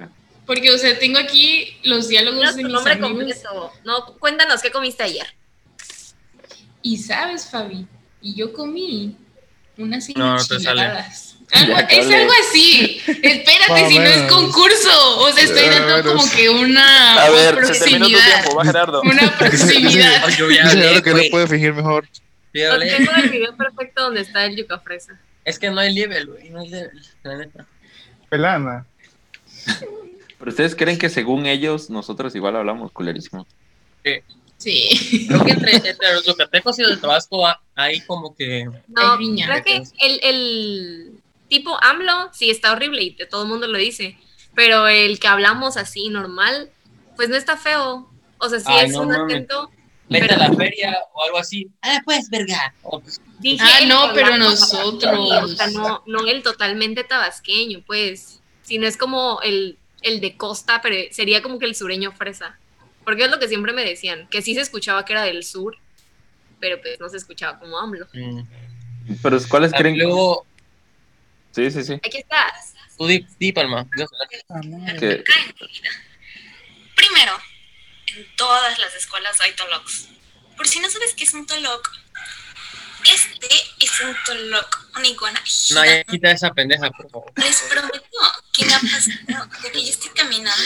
S1: Porque, o sea, tengo aquí los diálogos
S6: Dinos
S1: de mis
S6: nombre
S1: amigos.
S6: completo. No, cuéntanos qué comiste ayer.
S1: Y sabes, Fabi, y yo comí unas
S3: No, no te sale.
S1: enchiladas. Algo-
S5: Ya,
S1: es algo así. Espérate, si no es concurso. O sea, estoy dando como que una
S7: A ver, se terminó tu
S1: proximidad.
S7: tiempo, va Gerardo.
S1: Una proximidad.
S3: Ay, yo ya hablé,
S2: que no puede fingir mejor.
S3: Sí, hablé.
S6: Tengo el video perfecto donde está el yuca fresa.
S3: Es que no hay level, güey, no hay level, la neta.
S2: Pelana.
S5: Pero ustedes creen que según ellos, nosotros igual hablamos culerísimo.
S1: Sí.
S3: Creo que entre, entre los yucatecos y los de Tabasco ha- hay como que...
S6: No,
S1: riña.
S6: creo que el, el tipo AMLO sí está horrible y todo el mundo lo dice, pero el que hablamos así normal, pues no está feo. O sea, sí
S3: Ay,
S6: es
S3: no
S6: un acento.
S3: Vete
S6: Pero-
S3: a la feria o algo así. Ah, pues, verga. Pues,
S6: Dije
S1: Ah, no, pero nosotros.
S6: tabasqueño, O sea, no, no el totalmente tabasqueño, pues, sino es como el, el de costa, pero sería como que el sureño fresa. Porque es lo que siempre me decían, que sí se escuchaba que era del sur, pero pues no se escuchaba como AMLO.
S3: mm.
S5: Pero ¿cuáles creen?
S3: Luego,
S5: Sí, sí, sí.
S6: Aquí está.
S3: tú di, di palma.
S5: Que,
S8: Primero, en todas las escuelas hay tolocs. Por si no sabes qué es un toloc, es un toloc, una iguana
S3: No, ya quita esa pendeja, por favor.
S8: Les prometo que me ha pasado de que yo estoy caminando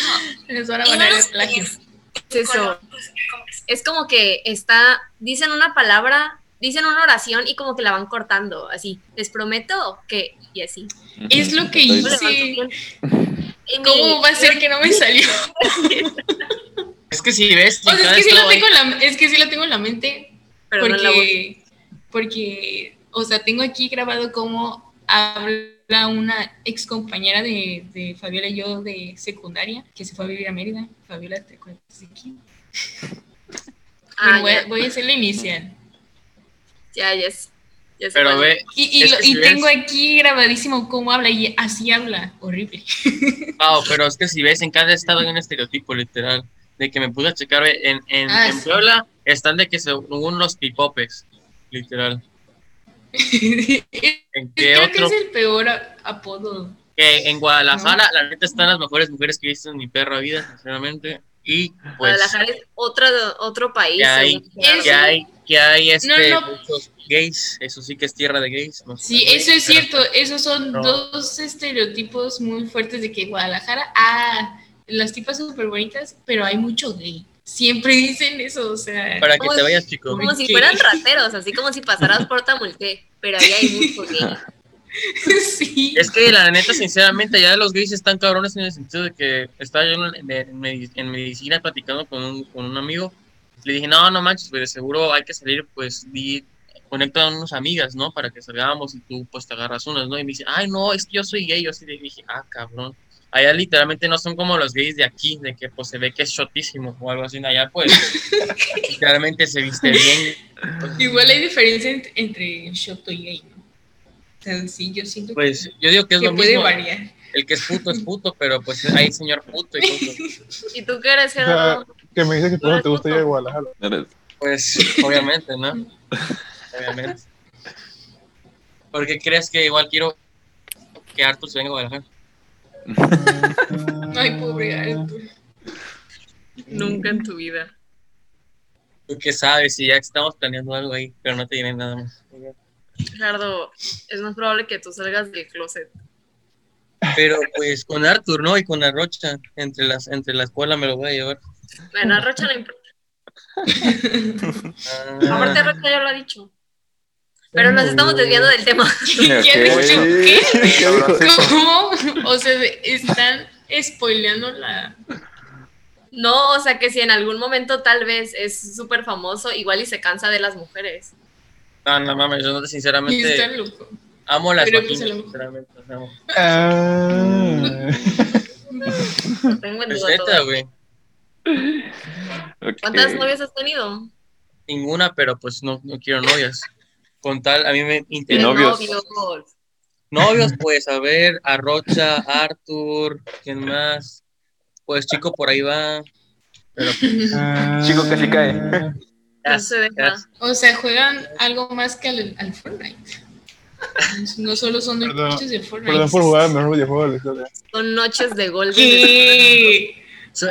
S1: Les van a
S8: no los
S1: el plagio.
S6: Es eso.
S8: pues, como que-
S6: Es como que está, dicen una palabra, dicen una oración y como que la van cortando, así. Les prometo que, y así.
S1: Es lo que hice. ¿Cómo va a ser que no me salió?
S3: Es que si ves,
S1: O sea,
S3: en
S1: es que sí lo tengo en la, es que sí lo tengo en la mente
S6: Pero no en la voz.
S1: Porque, o sea, tengo aquí grabado cómo habla una ex compañera de, de Fabiola y yo de secundaria que se fue a vivir a Mérida. Fabiola, ¿te acuerdas de quién?
S6: Ah,
S1: voy, a, voy a hacer la inicial.
S6: ya, ya, es- ya sé
S3: Pero ve,
S1: Y, y, lo-
S3: ves-
S1: tengo aquí grabadísimo cómo habla y así habla, horrible.
S3: Ah, pero es que si ves, en cada estado hay un estereotipo, literal. De que me pude checar, ve, en, en,
S1: Ah,
S3: en
S1: sí.
S3: Puebla están de que según los pipopes, literal. ¿En qué
S1: Creo que es el peor apodo.
S3: Que en Guadalajara, la neta, están las mejores mujeres que he visto en mi perra vida, sinceramente. Y pues,
S6: Guadalajara es otro, otro país.
S3: que hay, que hay, que hay este,
S1: No, no.
S3: muchos gays, eso sí que es tierra de gays. no
S1: Sí, eso es
S3: pero-
S1: cierto. Esos son
S3: No.
S1: dos estereotipos muy fuertes de que Guadalajara, ah, las tipas súper bonitas, pero hay mucho gay. Siempre dicen eso, o sea.
S3: Para que
S6: Como
S3: te
S6: si-
S3: vayas, chico.
S6: Como si
S1: ¿Qué?
S6: fueran rateros, así como si pasaras por Tamulqué, pero ahí hay mucho gay.
S1: sí.
S3: Es que la neta, sinceramente, ya los gays están cabrones en el sentido de que estaba yo en, en medi- en medicina platicando con un, con un amigo. Le dije, no, no manches, güey, de seguro hay que salir, pues, di, conecta a unas amigas, ¿no? Para que salgamos y tú, pues, te agarras unas, ¿no? Y me dice, ay, no, es que yo soy gay. Yo así le dije, ah, cabrón. Allá literalmente no son como los gays de aquí, de que, pues, se ve que es shotísimo o algo así. Allá, pues, literalmente se viste bien.
S1: Igual hay diferencia ent- entre shoto y gay, ¿no? O sea, sí, yo siento
S3: Pues, yo digo que
S1: que,
S3: es
S1: que
S3: lo
S1: puede
S3: mismo.
S1: variar.
S3: El que es puto es puto, pero, pues, hay señor puto y todo.
S6: ¿Y tú qué eres,
S2: O sea,
S6: Gerardo?
S2: que me dices que por eso te gusta ir a Guadalajara.
S3: Pues, obviamente, ¿no? Obviamente. ¿Por qué crees que igual quiero que Arthur se venga a Guadalajara?
S1: Ay, pobre Arthur.
S6: Nunca en tu vida.
S3: Tú qué sabes, si ya estamos planeando algo ahí, pero no te diré nada más.
S6: Gerardo, es más probable que tú salgas del closet.
S3: Pero pues con Arthur, ¿no? Y con la Rocha, entre las, entre la escuela me lo voy a llevar.
S6: Bueno, a Rocha no importa.
S3: Ah,
S6: Aparte, Rocha ya lo ha dicho. Pero nos estamos desviando del tema.
S1: ¿Qué? ¿Qué?
S5: ¿Qué?
S1: ¿Cómo? O sea, están spoileando la...
S6: No, o sea que si en algún momento tal vez es súper famoso, igual y se cansa de las mujeres.
S3: No, no mames, yo no, sinceramente
S1: loco.
S3: amo las
S1: Pero, pues,
S3: sinceramente. sea, amo.
S2: Ah.
S6: Tengo en
S3: neta,
S6: todo.
S3: güey.
S6: ¿Cuántas novias has tenido?
S3: Ninguna, pero pues no, no quiero novias. Con tal, a mí me
S5: ¿Y
S3: interesa.
S5: novios?
S6: Novios.
S3: Novios, pues, a ver, Arrocha, Arthur, ¿quién más? Pues chico por ahí va. Pero
S7: Chico que sí cae.
S6: No se deja.
S3: ya-
S1: O sea, juegan algo más que al, al Fortnite. No solo son
S2: Perdón,
S1: noches de Fortnite.
S2: Perdón por jugar el mejor videojuego de la historia.
S6: Son noches de gol.
S1: ¿Qué?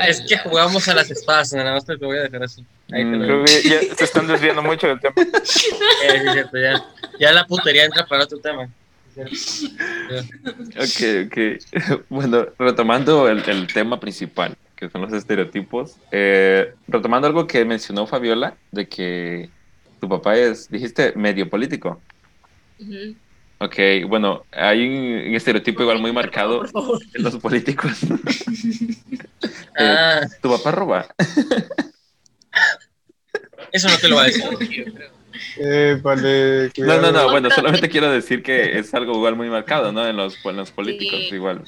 S3: Es que jugamos a las espadas, nada más te lo voy a dejar así. Ahí
S7: Creo que ya se están desviando mucho del tema.
S3: Eh, sí, es cierto, ya, ya la putería entra para otro tema.
S5: Ok, ok. Bueno, retomando el, el tema principal, que son los estereotipos, eh, retomando algo que mencionó Fabiola, de que tu papá es, dijiste, medio político.
S6: Ujú.
S5: Ok, bueno, hay un, un estereotipo igual muy marcado en los políticos.
S3: Ah,
S5: tu papá roba.
S3: Eso no te lo voy a decir.
S2: Eh, vale,
S5: No, no, no, bueno, solamente quiero decir que es algo igual muy marcado, ¿no? En los, en los políticos,
S6: Sí.
S5: igual.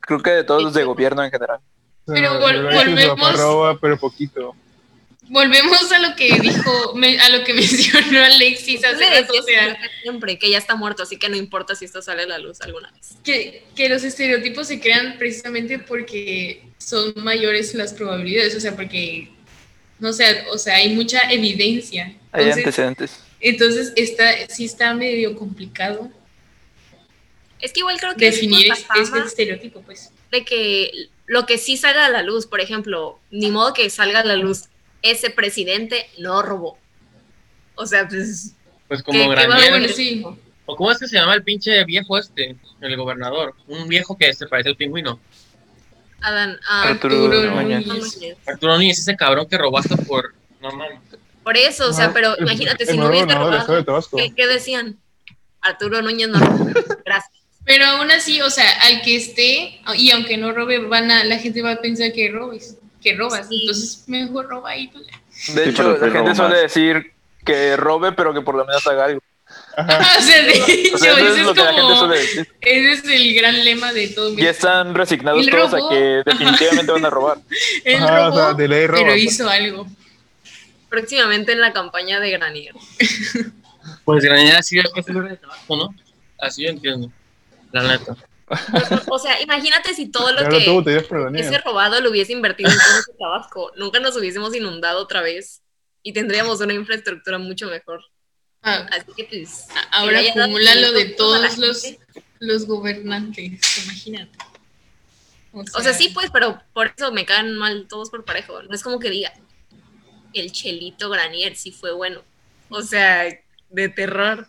S7: Creo que de todos los de gobierno en general.
S1: Pero vol-
S2: Su papá
S1: volvemos-
S2: roba, pero poquito.
S1: Volvemos a lo que dijo, me- a lo que mencionó Alexis
S6: Le
S1: hace rato, o sea,
S6: siempre que ya está muerto, así que no importa si esto sale a la luz alguna vez.
S1: que, que los estereotipos se crean precisamente porque son mayores las probabilidades, o sea, porque, no sé, o sea, hay mucha evidencia.
S7: Hay antecedentes.
S1: entonces está, sí está medio complicado
S6: Es que igual creo que
S1: definir
S6: es
S1: este
S6: fama
S1: estereotipo, pues.
S6: de que lo que sí salga a la luz, por ejemplo, ni modo que salga a la luz, ese presidente no robó. O sea, pues...
S3: Pues
S6: ¿qué-
S3: como Granier,
S1: sí.
S3: ¿O cómo es que se llama el pinche viejo este? El gobernador. Un viejo que se parece al pingüino.
S6: Adán, ah,
S7: Arturo
S1: Arturo
S7: Núñez.
S1: Núñez.
S3: Arturo Núñez, ese cabrón que robaste por. No mames.
S6: por eso, o sea,
S2: Ah,
S6: pero imagínate, si no hubiese robado. ¿qué, qué decían? Arturo Núñez no. Gracias.
S1: Pero aún así, o sea, al que esté, y aunque no robe, van a, la gente va a pensar que robes, que robas.
S6: Sí.
S1: Entonces, mejor roba ahí. pues.
S7: De
S5: Sí,
S7: hecho, la gente suele
S5: más.
S7: decir que robe, pero que por lo menos haga algo.
S1: o sea, de hecho,
S7: O sea, eso
S1: ese
S7: es
S1: como, ese el gran lema de todo
S7: Ya están resignados
S1: ¿El
S7: todos a que definitivamente van a robar.
S1: Él
S2: Ajá, o
S1: robó,
S2: sea, de ley roba,
S1: pero
S2: pues.
S1: hizo algo.
S6: Próximamente en la campaña de Granier.
S3: Pues Granier así es que de Tabasco, ¿no? Así yo entiendo. La neta.
S6: O sea, imagínate si todo lo que ese robado lo hubiese invertido en Tabasco. Nunca nos hubiésemos inundado otra vez y tendríamos una infraestructura mucho mejor.
S1: Ah,
S6: Así que pues...
S1: ahora
S6: que
S1: acumula lo de todos los, los gobernantes, imagínate.
S6: O sea, sí, pues, pero por eso me caen mal todos por parejo. No es como que diga, el Chelito Granier sí fue bueno. O sea, de terror.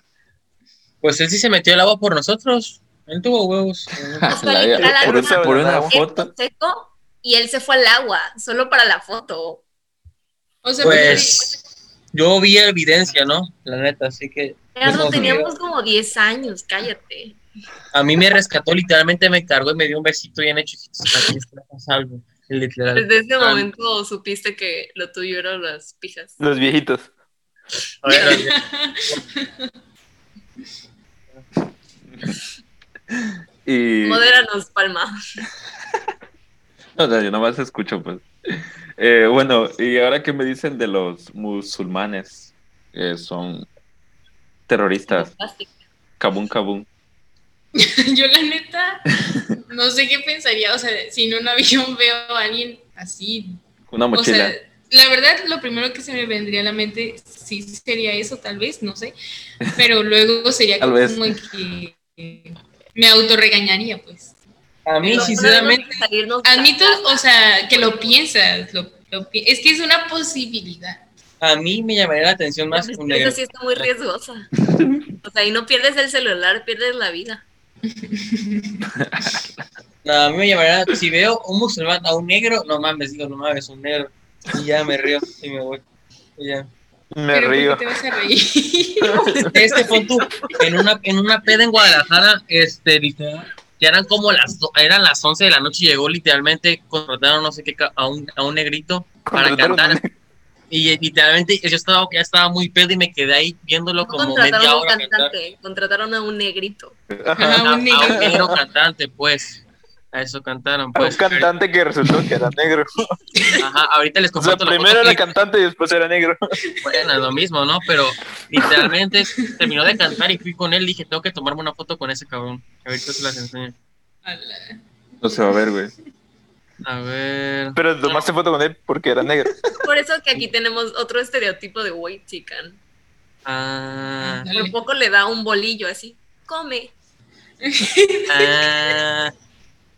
S3: Pues él sí se metió el agua por nosotros. Él tuvo huevos.
S6: O sea,
S5: por,
S6: alguna-
S5: por una foto.
S6: Él seco y él se fue al agua, solo para la foto.
S1: O sea,
S3: Pues yo vi evidencia, ¿no? La neta, así que.
S6: Ya no teníamos como 10 años, cállate.
S3: A mí me rescató, literalmente me cargó y me dio un besito bien hecho. Salvo. Literal.
S6: Desde ese
S3: Ah.
S6: momento supiste que lo tuyo eran las pijas.
S7: Los viejitos.
S3: A ver, a ver.
S5: Y...
S6: Modéranos, Palma.
S5: O sea, yo nomás escucho, pues. Eh, bueno, y ahora que me dicen de los musulmanes, que son terroristas, kabum kabum.
S1: yo la neta no sé qué pensaría, o sea, si en un avión veo a alguien así,
S5: Una
S1: o
S5: mochila.
S1: sea, la verdad lo primero que se me vendría a la mente sí sería eso, tal vez, no sé, pero luego sería
S5: Tal
S1: como
S5: vez.
S1: que me autorregañaría, pues.
S3: A mí,
S6: Pero
S3: sinceramente,
S1: Admito, o sea, que lo piensas, lo, lo pi- es que es una posibilidad.
S3: a mí me llamaría la atención más
S6: Pues,
S3: un negro.
S6: Esa sí está muy riesgosa. O sea, y no pierdes el celular, pierdes la vida.
S3: No, a mí me llamaría, si veo un musulmán a un negro, no mames, digo, no mames, un negro. Y ya me río y me voy. Y ya.
S7: Me
S1: Pero ¿por qué
S7: río.
S1: te vas a reír?
S3: Este fue tú, en una, en una peda en Guadalajara, este, literal, ya eran como las, do- eran las 11 de la noche y llegó literalmente, contrataron no sé qué, a un, a un negrito para
S7: Contrataron
S3: cantar. Y eh, literalmente yo estaba, ya estaba muy pedo y me quedé ahí viéndolo como
S6: contrataron
S3: media
S6: a un
S3: hora
S6: cantante, contrataron a un negrito.
S7: Ajá.
S1: Ajá,
S3: A,
S1: un
S3: a
S1: negro.
S3: un negro cantante, pues. A eso cantaron,
S7: A un
S3: pues.
S7: cantante que resultó que era negro.
S3: Ajá, ahorita les
S7: O sea,
S3: comparto la
S7: primero
S3: foto
S7: era
S3: que-
S7: cantante y después era negro.
S3: Bueno, es lo mismo, ¿no? Pero literalmente terminó de cantar y fui con él y dije, tengo que tomarme una foto con ese cabrón. Ahorita se las enseño.
S5: No se va a ver, güey.
S3: A ver.
S7: Pero tomaste foto con él porque era negro.
S6: Por eso que aquí tenemos otro estereotipo de white chicken.
S3: Ah,
S6: Por poco le da un bolillo así. Come.
S3: ah,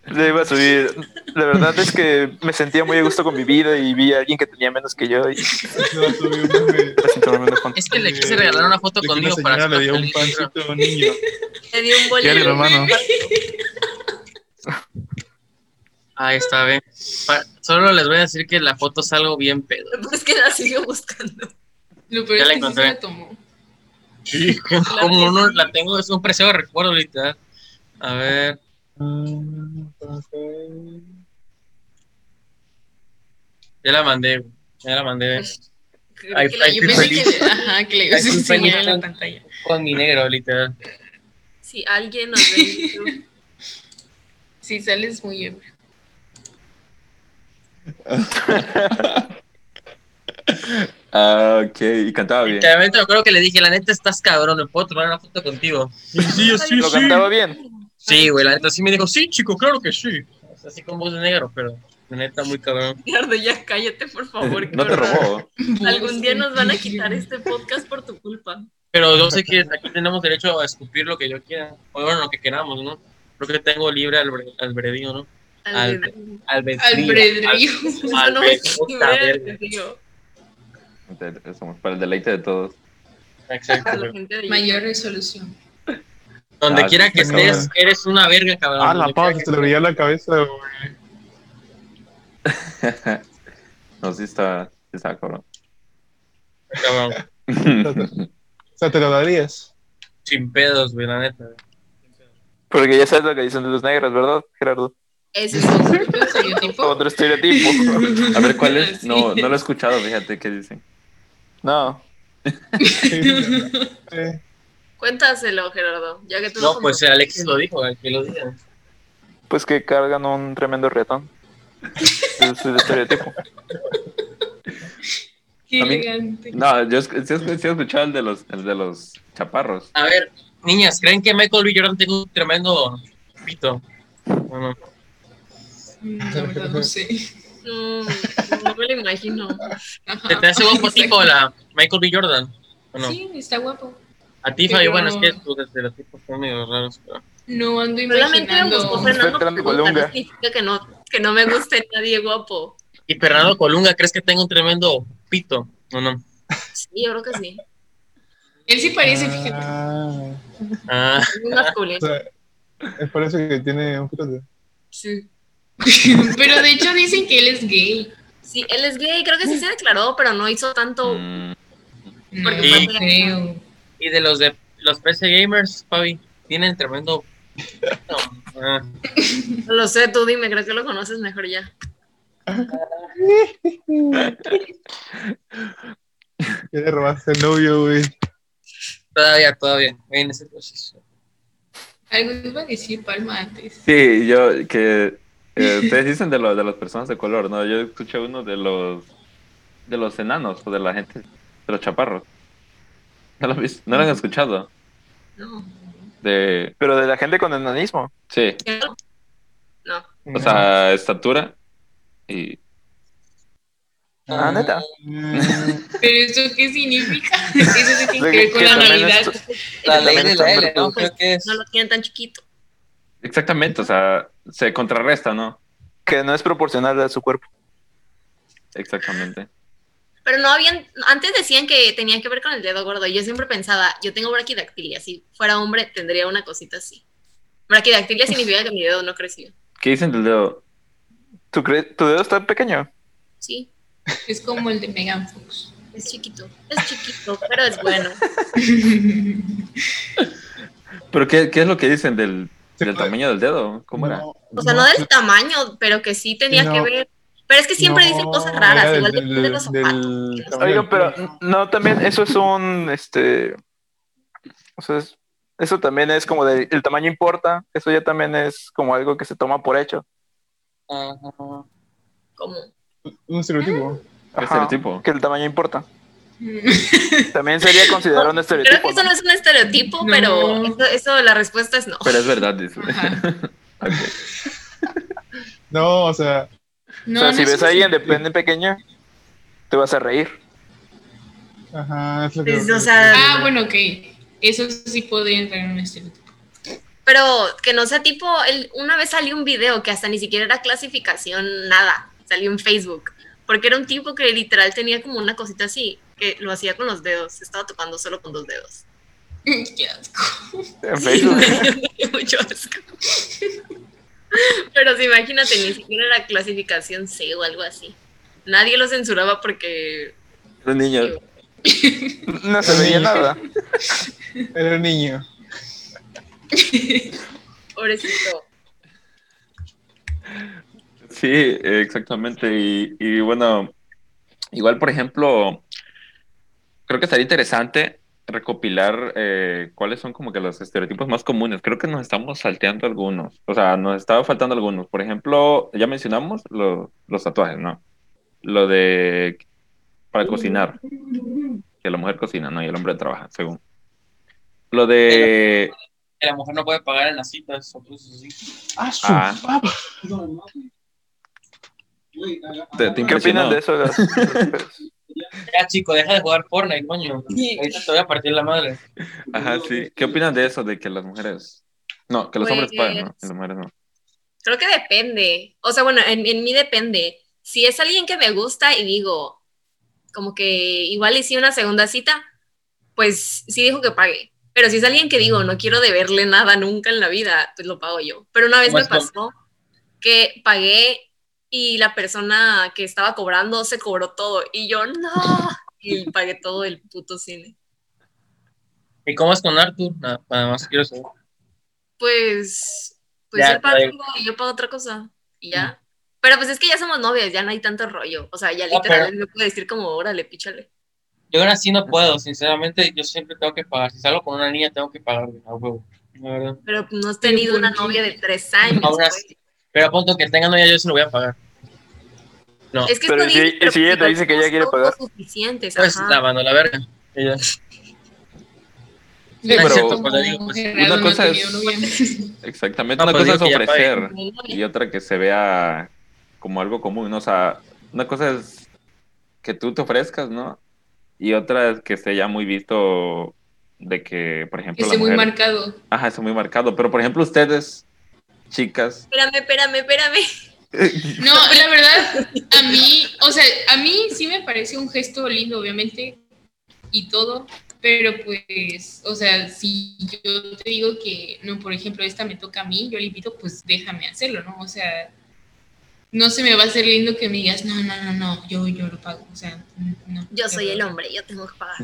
S7: Le iba a subir. La verdad es que me sentía muy a gusto con mi vida y vi a alguien que tenía menos que yo y
S2: subir un
S3: es que le quise regalar una foto conmigo
S2: una
S3: para
S2: señora le dio un pancito a un niño.
S6: Le dio un bolillo.
S2: Hermano.
S3: Ahí está, ve. Pa- Solo les voy a decir que la foto es algo bien pedo.
S6: Pues que la sigo buscando.
S1: Lo peor
S3: Ya
S1: es
S3: la
S1: que sí se
S3: encontré.
S1: la tomó.
S3: Sí, como no la tengo, es un precioso recuerdo literal. A ver. Ya la mandé. Ya la mandé. Ay,
S6: que la-
S3: ay,
S1: Yo pensé
S3: feliz.
S1: que, ajá, que le en la
S3: con-
S1: pantalla.
S3: Con mi negro, literal.
S6: Si alguien nos ve
S1: Sí, sales muy ebrio.
S5: Ah, ok. Y cantaba bien.
S3: Literalmente me acuerdo que le dije, la neta estás cabrón, ¿me puedo tomar una foto contigo? Sí, sí, sí,
S7: Lo
S3: sí.
S7: cantaba bien.
S3: Sí, güey, la neta sí me dijo, sí, chico, claro que sí. O sea, así con voz de negro, pero la neta muy cabrón.
S6: Ricardo, ya cállate, por favor.
S5: No te robó.
S6: Algún día nos van a quitar este podcast por tu culpa.
S3: Pero yo sé que aquí tenemos derecho a escupir lo que yo quiera, o bueno, lo que queramos, ¿no? Creo que tengo libre. Al-. Al-
S6: No libre
S3: verga.
S6: albedrío.
S5: Somos para el deleite de todos.
S3: Exacto.
S6: A la
S3: güey.
S6: gente de
S1: Mayor resolución.
S3: Donde
S5: Ah,
S3: quiera
S5: sí,
S3: que
S2: cabrón.
S3: estés, eres una verga, cabrón.
S2: Ah, la pausa, se le brilla la cabeza, güey.
S5: no, sí está, sí está cabrón.
S3: cabrón.
S2: O sea, te lo darías.
S3: Sin pedos, güey, la neta.
S7: Porque ya sabes lo que dicen de los negros, ¿verdad, Gerardo?
S6: Ese es otro.
S1: ¿Otro estereotipo?
S7: Otro estereotipo.
S5: A ver, ¿cuál es?
S1: Sí.
S5: No, no lo he escuchado, fíjate qué dicen.
S7: No.
S2: Eh,
S6: Cuéntaselo, Gerardo. Ya que tú
S3: No,
S6: lo
S3: pues Alexis lo dijo, que lo diga.
S7: Pues que cargan un tremendo retón. Es el estereotipo.
S1: Qué elegante.
S5: No, yo sí, he- sí he escuchado el de los, el de los chaparros.
S3: A ver, niñas, ¿creen que Michael B. Jordan tiene un tremendo pito? Bueno,
S1: Mm, La verdad no sé.
S6: No, no me lo imagino.
S1: Ajá.
S3: ¿te, te hace guapo tipo la Michael B. Jordan? ¿O no?
S1: Sí, está guapo.
S3: A ti, Fabio, bueno, es que tus estereotipos son medio raros. Pero...
S1: No ando
S6: Solamente me gustó. Fernando Colunga. Significa que no, que no me guste nadie guapo.
S3: ¿Y Fernando Colunga, crees que tenga un tremendo pito? ¿O no?
S6: Sí, yo creo que sí.
S1: Él sí parece, fíjate.
S2: ah,
S3: Ah,
S6: Es muy masculino.
S2: o sea, es por eso que tiene un poquito de...
S6: Sí.
S1: Pero de hecho dicen que él es gay.
S6: Sí, él es gay, creo que sí se declaró, pero no hizo tanto.
S5: Mm,
S1: No
S6: Porque
S3: Sí.
S6: fue-
S1: creo.
S3: Y de los de los PC Gamers, Fabi, tienen tremendo. No, ah,
S6: No lo sé, tú dime, creo que lo conoces mejor ya.
S2: Quiere robarse el novio, güey.
S3: todavía, todavía. En ese proceso.
S1: Algo iba a decir Palma antes.
S5: Sí, yo, que eh, ustedes dicen de, lo, de las personas de color, ¿no? Yo escuché uno de los, de los enanos o de la gente, de los chaparros. ¿No lo, vis- ¿No lo han escuchado?
S6: No.
S5: De,
S7: Pero de la gente con enanismo.
S5: sí,
S6: No.
S5: o sea, estatura y...
S7: Ah, neta.
S1: ¿Pero eso qué significa? Eso sí tiene que ver con la
S7: es-
S3: La ley de la L. ¿no? Creo que es.
S6: No lo tienen tan chiquito.
S5: Exactamente, o sea, se contrarresta, ¿no?
S7: Que no es proporcional a su cuerpo.
S5: Exactamente.
S6: Pero no habían, antes decían que tenía que ver con el dedo gordo. y Yo siempre pensaba, yo tengo braquidactilia, si fuera hombre tendría una cosita así. Braquidactilia significa que mi dedo no creció.
S5: ¿Qué dicen del dedo?
S7: ¿Tu, dedo está pequeño?
S6: Sí.
S1: Es como el de Megan Fox.
S6: Es chiquito, es chiquito, pero es bueno.
S5: ¿Pero qué, qué es lo que dicen del, del tamaño del dedo? ¿Cómo era?
S6: O sea, no del tamaño, pero que sí tenía
S2: No.
S6: que ver. Pero es que siempre dicen cosas raras, igual
S2: del-
S6: depende de los
S2: del- del
S7: pero no, también eso es un, este, o sea, es- eso también es como de, el tamaño importa, eso ya también es como algo que se toma por hecho.
S3: Ajá.
S6: Como,
S2: Un estereotipo.
S5: ¿Qué
S7: Ajá,
S5: estereotipo?
S7: Que el tamaño importa. También sería considerado un
S6: creo
S7: estereotipo.
S6: que eso
S7: ¿no?
S6: no es un estereotipo,
S1: No.
S6: pero eso, eso, la respuesta es no.
S5: Pero es verdad, dice.
S2: No, o sea,
S1: No,
S7: o sea,
S1: no
S7: si
S1: es
S7: ves a alguien de pene pequeño, te vas a reír.
S2: ajá, es lo que.
S6: O sea,
S1: Ah, bueno, ok. Eso sí podría entrar en un estereotipo.
S6: Pero que no sea tipo, el, una vez salió un video que hasta ni siquiera era clasificación, nada, salió en Facebook, porque era un tipo que literal tenía como una cosita así, que lo hacía con los dedos, se estaba tocando solo con dos dedos.
S1: Qué asco.
S7: En Facebook.
S6: Mucho asco. Pero sí, imagínate, ni siquiera era clasificación C o algo así. Nadie lo censuraba porque...
S5: Los niños.
S7: no se veía nada.
S2: Era un niño.
S6: Pobrecito.
S5: Sí, exactamente. Y, y bueno, igual, por ejemplo, creo que estaría interesante recopilar eh, cuáles son como que los estereotipos más comunes. Creo que nos estamos salteando algunos. O sea, nos estaba faltando algunos. Por ejemplo, ya mencionamos lo- los tatuajes, ¿no? Lo de para cocinar. Que la mujer cocina, ¿no? Y el hombre trabaja, según. Lo de...
S3: Que la mujer no puede pagar en las citas o cosas así.
S2: Ah, su
S5: Ah.
S2: papa.
S5: ¿Te, te
S7: ¿Qué opinan de eso? las?
S3: Ya, chico, deja de jugar Fortnite, coño. Ahorita te voy a partir la madre.
S5: Ajá, sí. ¿Qué opinan de eso? De que las mujeres... No, que los hombres pagan, ¿no?
S6: Pues-
S5: Y las mujeres no.
S6: Creo que depende. O sea, bueno, en, en mí depende. Si es alguien que me gusta y digo, como que igual hice una segunda cita, pues sí dijo que pague. Pero si es alguien que digo, no quiero deberle nada nunca en la vida, pues lo pago yo. Pero una vez
S3: ¿Cómo
S6: me pasó que pagué y la persona que estaba cobrando se cobró todo y yo no. Y pagué todo el puto cine.
S3: ¿Y cómo es con Arthur? Nada, nada más quiero saber.
S6: Pues, pues
S3: Ya,
S6: él paga y yo pago otra cosa. Y ya. Pero pues es que ya somos novias, ya no hay tanto rollo. O sea, ya
S3: No,
S6: literal
S3: pero-
S6: me puede decir como, órale, píchale.
S3: Yo aún así no puedo, sinceramente, yo siempre tengo que pagar. Si salgo con una niña, tengo que pagar, a huevo. La verdad.
S6: Pero no has tenido
S1: ¿por
S6: una novia de tres años.
S3: Aún
S6: pues.
S3: Pero a punto que tenga novia, yo se lo voy a pagar. No,
S6: Es que
S7: Pero si-
S6: dice, pero
S7: si ella te dice que ella quiere pagar.
S6: suficientes,
S3: pues
S6: ajá.
S3: lavando la verga. Ella.
S5: Sí, pero
S3: cierto, pues, digo, pues,
S5: una cosa es-. Exactamente.
S3: No,
S5: una
S3: pues
S5: cosa es
S3: ya
S5: ofrecer y otra que se vea como algo común, ¿no? O sea, una cosa es que tú te ofrezcas, ¿no? Y otra es que esté ya muy visto de que, por ejemplo,
S1: Esté muy
S5: mujer...
S1: marcado.
S5: Ajá, está muy marcado. Pero, por ejemplo, ustedes, chicas...
S6: Espérame, espérame, espérame.
S1: No, la verdad, a mí, o sea, a mí sí me parece un gesto lindo, obviamente, y todo, pero pues, o sea, si yo te digo que, no, por ejemplo, esta me toca a mí, yo le invito, pues déjame hacerlo, ¿no? O sea, no se me va a hacer lindo que me digas, no, no, no, no, yo, yo lo pago, o sea, no.
S6: Yo soy el hombre, yo tengo que pagar.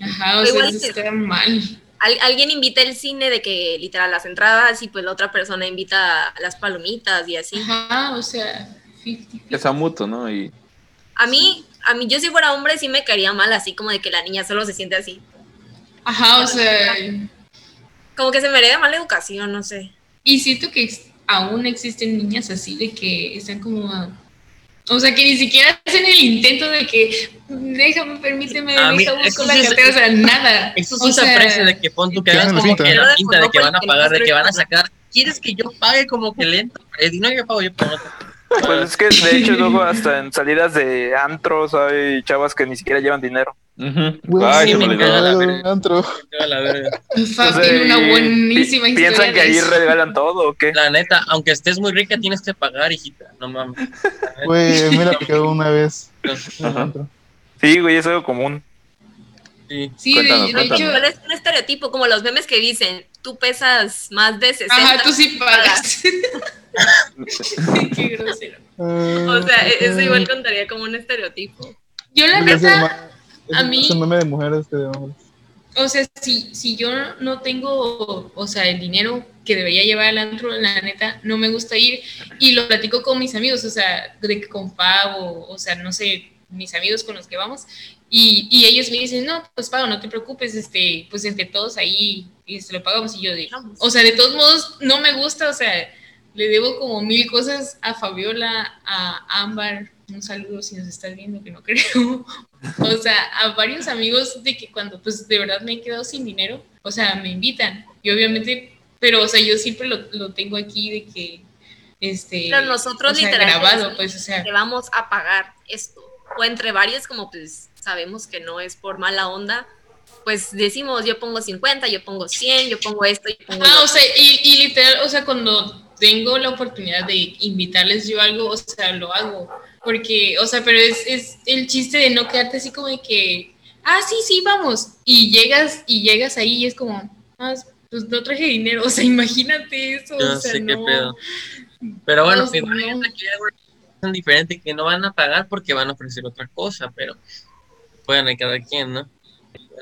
S1: Ajá, o sea, eso
S6: que-
S1: está mal.
S6: Al- alguien invita el cine de que literal las entradas y pues la otra persona invita las palomitas y así.
S1: Ajá, o sea, 50,
S5: Que sea mutuo, ¿no? Y
S6: A mí, a mí yo si fuera hombre sí me caería mal así como de que la niña solo se siente así.
S1: Ajá, o sea,
S6: Como que se me hereda mala educación, no sé.
S1: Y siento que aún existen niñas así de que están como... O sea, que ni siquiera hacen el intento de que déjame, permíteme,
S3: A mí,
S1: busco la
S3: es-
S1: o sea, nada.
S3: Eso
S1: O
S3: sí se
S1: sea,
S3: de que pon tú que
S2: que
S3: hagas
S2: hagan la
S3: como
S2: finta.
S3: que la pinta de que van a pagar, de que van a sacar. ¿Quieres que yo pague como que lento? Eh, no, yo pago, yo pago.
S7: Pues es que de hecho luego hasta en salidas de antros hay chavas que ni siquiera llevan dinero.
S5: Ujú.
S2: Güey,
S5: Ay,
S3: sí,
S5: me
S3: la verga.
S2: antro.
S3: La verga.
S1: Tiene una buenísima historia.
S7: Piensan que ahí regalan todo o qué.
S3: La neta, aunque estés muy rica, tienes que pagar, hijita. No mames.
S2: Güey, me la picado una vez.
S5: Ajá.
S7: Sí, güey, es algo común.
S3: Sí.
S1: Sí, de,
S5: Cuéntanos,
S1: de hecho...
S6: Es un estereotipo, como los memes que dicen, tú pesas más de 60.
S1: Ajá, tú sí pagas. Qué grosero.
S6: O sea, e- eso igual contaría como un estereotipo.
S1: Yo la neta,
S2: más-
S1: A
S2: Es-
S1: mí-
S2: Es un meme de mujeres que de hombres.
S1: O sea, si, si yo no tengo, o sea, el dinero que debería llevar al antro, la neta, no me gusta ir y lo platico con mis amigos, o sea, de con Pavo, o sea, no sé, mis amigos con los que vamos, y, y ellos me dicen, no, pues Pavo, no te preocupes, este, pues entre todos ahí y se lo pagamos, y yo digo, o sea, de todos modos, no me gusta, o sea, le debo como mil cosas a Fabiola, a Ámbar, un saludo si nos estás viendo, que no creo, o sea, a varios amigos de que cuando pues de verdad me he quedado sin dinero, o sea, me invitan. Y obviamente, pero o sea, yo siempre lo, lo tengo aquí de que, este,
S6: Pero nosotros
S1: o sea,
S6: literalmente
S1: grabado, pues, o sea,
S6: te vamos a pagar esto. O entre varios, como pues sabemos que no es por mala onda, pues decimos, yo pongo 50, yo pongo 100, yo pongo esto, yo pongo
S1: ah, o sea, y, y literal, o sea, cuando tengo la oportunidad de invitarles yo algo, o sea, lo hago. Porque, o sea, pero es, es el chiste de no quedarte así como de que, ah, sí, sí, vamos. Y llegas, y llegas ahí y es como, ah, pues no traje dinero. O sea, imagínate eso.
S3: Yo
S1: o sea,
S3: sé qué
S1: no.
S3: pedo. Pero bueno,
S1: No,
S3: pues,
S1: no.
S3: hay alguna razón diferente que no van a pagar porque van a ofrecer otra cosa, pero pueden hay cada quien, ¿no?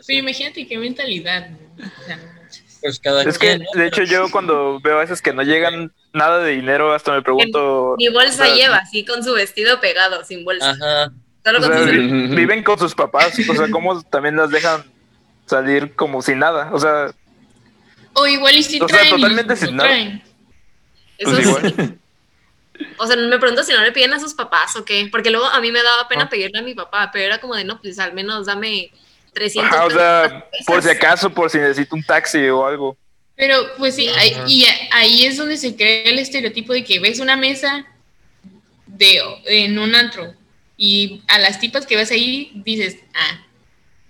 S1: Pero imagínate qué mentalidad. ¿no? O sea.
S3: Pues cada
S7: Es que, de hecho, yo cuando veo a veces que no llegan nada de dinero, hasta me pregunto.
S6: Ni bolsa
S7: o sea,
S6: lleva, así con su vestido pegado, sin bolsa.
S3: Ajá.
S6: Solo
S7: o
S6: con
S7: sea,
S6: su
S7: vi-
S6: celular.
S7: viven con sus papás, o sea, ¿cómo también las dejan salir como sin nada? O sea,
S1: O igual y si
S7: O sea,
S1: traen. y
S7: totalmente
S1: no
S7: sin nada.
S1: traen.
S6: Eso
S7: pues
S6: sí.
S7: igual.
S6: O sea, me pregunto si no le piden a sus papás o qué. Porque luego a mí me daba pena
S7: Ah.
S6: pedirle a mi papá, pero era como de, no, pues al menos dame 300
S7: Ajá, o sea, por si
S6: pesas".
S7: acaso, por si necesito un taxi o algo.
S1: Pero pues sí, ahí- y ahí es donde se crea el estereotipo de que ves una mesa de en un antro y a las tipas que ves ahí dices, ah,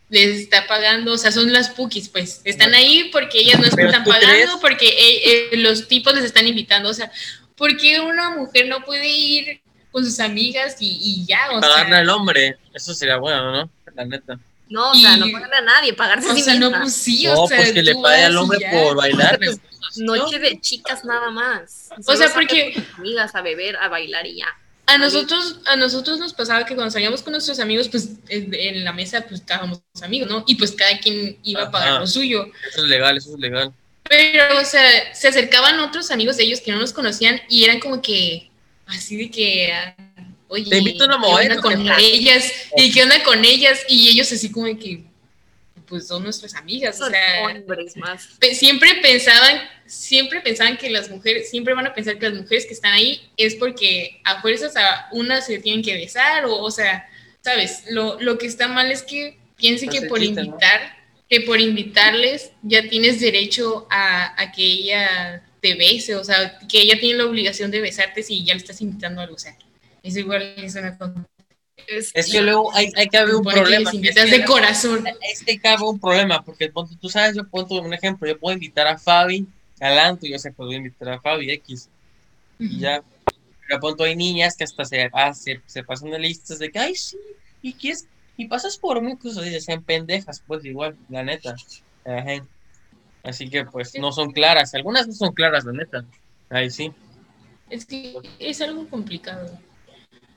S1: les está pagando, o sea, son las pukis, pues, están ahí porque ellas no están
S3: ¿tú
S1: pagando,
S3: crees?
S1: porque eh, eh, los tipos les están invitando, o sea, ¿por qué una mujer no puede ir con sus amigas y, y ya? O
S3: Pagarle
S1: sea,
S3: al hombre, eso sería bueno, ¿no? La neta.
S6: No, o sea, no pagarle a nadie, pagarse a
S1: o
S6: sí
S1: sea, no,
S6: misma.
S1: pues sí,
S3: No,
S1: o sea,
S3: pues que le pague al hombre
S1: ya.
S3: por bailarle.
S6: Noche de chicas nada más.
S1: O sea, porque-
S6: amigas a beber, a bailar y ya.
S1: A nosotros, a nosotros nos pasaba que cuando salíamos con nuestros amigos, pues en la mesa pues estábamos amigos, ¿no? Y pues cada quien iba a pagar
S3: Ajá.
S1: lo suyo.
S3: Eso es legal, eso es legal.
S1: Pero, o sea, se acercaban otros amigos de ellos que no nos conocían y eran como que, así de que, oye,
S3: Te invito a una
S1: ¿qué onda
S3: modelo,
S1: con ellas? ¿Y qué onda con ellas? Y ellos así como que, pues son nuestras amigas, o
S6: Son
S1: sea,
S6: hombres más.
S1: pe- siempre pensaban, siempre pensaban que las mujeres, siempre van a pensar que las mujeres que están ahí es porque a fuerzas a una se tienen que besar o, o sea, sabes, lo, lo que está mal es que piensen
S3: Pues
S1: que por
S3: chiste, ¿no?
S1: invitar, que por invitarles ya tienes derecho a, a que ella te bese, o sea, que ella tiene la obligación de besarte si ya le estás invitando a algo, o sea, es igual, es una cosa.
S3: Es que luego hay, hay que haber un
S1: que
S3: problema.
S1: les invitas de corazón.
S3: Es que cabe un problema, porque ponte- tú sabes, yo pongo un ejemplo, yo puedo invitar a Fabi al antro, yo sé, puedo invitar a Fabi X, y ya. Pero ponto hay niñas que hasta se, ah, se, se pasan de listas de que, ay, sí, y quieres, y pasas por mí, pues, y sean pendejas, pues, igual, la neta. Ajá. Así que, pues, no son claras, algunas no son claras, la neta. Ahí sí.
S1: Es que es algo complicado.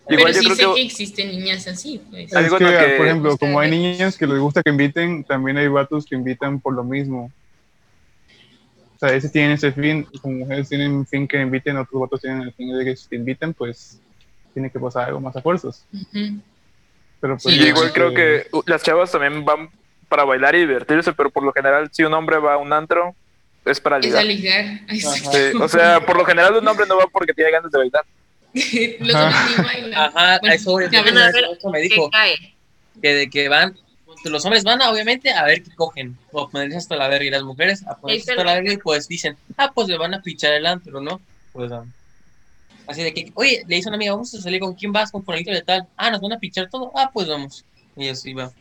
S7: Igual
S1: Pero
S7: yo
S1: sí
S7: creo
S1: sé
S7: que-
S1: que existen niñas así, pues.
S2: Es que, por ejemplo, como hay niñas que les gusta que inviten, también hay vatos que invitan por lo mismo. O sea, ese tienen ese fin, como mujeres tienen un fin que inviten, otros vatos tienen el fin de que si te inviten, pues tiene que pasar algo más a fuerzas. Pero pues
S1: Sí,
S7: Yo igual
S2: eh,
S7: creo que uh, las chavas también van para bailar y divertirse, pero por lo general, si un hombre va a un antro, es para
S1: Es a
S7: ligar.
S1: ligar. Sí,
S7: o sea, por lo general un hombre no va porque tiene ganas de bailar.
S1: Los hombres ni bailan.
S3: Ajá,
S1: Bueno,
S3: eso,
S6: a ver,
S3: eso me
S6: ¿Qué
S3: dijo.
S6: cae?
S3: que de que van, los hombres van a, obviamente a ver qué cogen, o a ponerse hasta la verga, y las mujeres a ponerse hasta la verga y pues dicen, ah, pues le van a pichar el antro, ¿no? Pues ah, así de que, oye, le dice a una amiga, vamos a salir con quién vas, con fulanito de tal, ah, nos van a pichar todo, ah, pues vamos, y así va.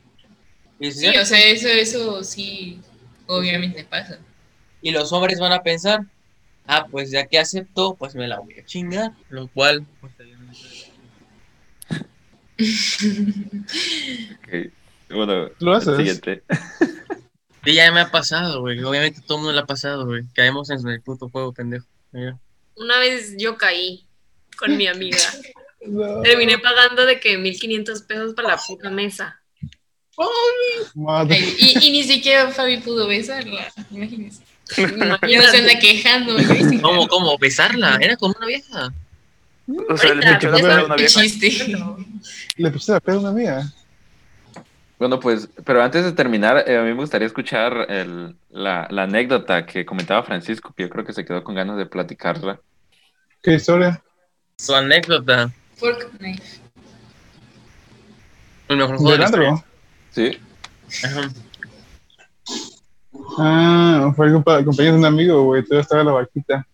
S3: Y, así,
S1: Sí, o sea, eso, eso sí, obviamente pasa.
S3: y los hombres van a pensar, ah, pues ya que aceptó, pues me la voy a chingar, lo cual, pues,
S5: Ok. Bueno,
S2: Lo haces.
S5: siguiente.
S3: sí, ya me ha pasado, güey, obviamente todo el mundo le ha pasado, güey, caemos en el puto juego, pendejo. Mira.
S6: Una vez yo caí con mi amiga.
S2: no.
S6: Terminé pagando de que 1500 pesos para la puta mesa.
S2: Madre.
S1: Ay, y, y ni siquiera Fabi pudo besarla, imagínense. Y no se anda quejando. yo
S3: ¿Cómo, cómo? ¿Besarla? ¿Era con una vieja?
S7: O sea, le echó la a una vieja.
S1: chiste.
S2: Le puse la pedo a una amiga.
S5: Bueno, pues, pero antes de terminar, eh, a mí me gustaría escuchar el- la, la anécdota que comentaba Francisco, que yo creo que se quedó con ganas de platicarla.
S2: ¿Qué historia?
S3: Su anécdota. Juego
S2: ¿De
S3: de la historia.
S2: Leandro?
S5: Sí.
S3: Ajá.
S2: Ah, fue el compa- compañero de un amigo, güey. Todo estaba la vaquita.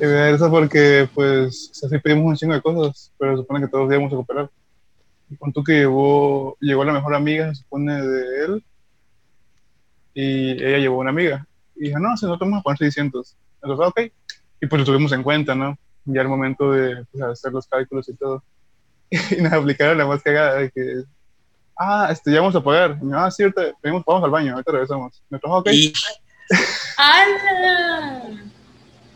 S2: Eso porque, pues, así pedimos un chingo de cosas, pero se supone que todos íbamos a cooperar. Y con tú que llevó, llegó la mejor amiga, se supone, de él, y ella llevó una amiga. Y dijo, no, si no vamos a poner 600. Entonces, ok. Y pues lo tuvimos en cuenta, ¿no? Ya el momento de pues, hacer los cálculos y todo. Y nos aplicaron la más cagada de que, ah, este, ya vamos a pagar. Y yo, ah, sí, ahorita venimos, vamos al baño, ahorita regresamos. Nosotros, ok.
S3: Y
S1: ¡Hala!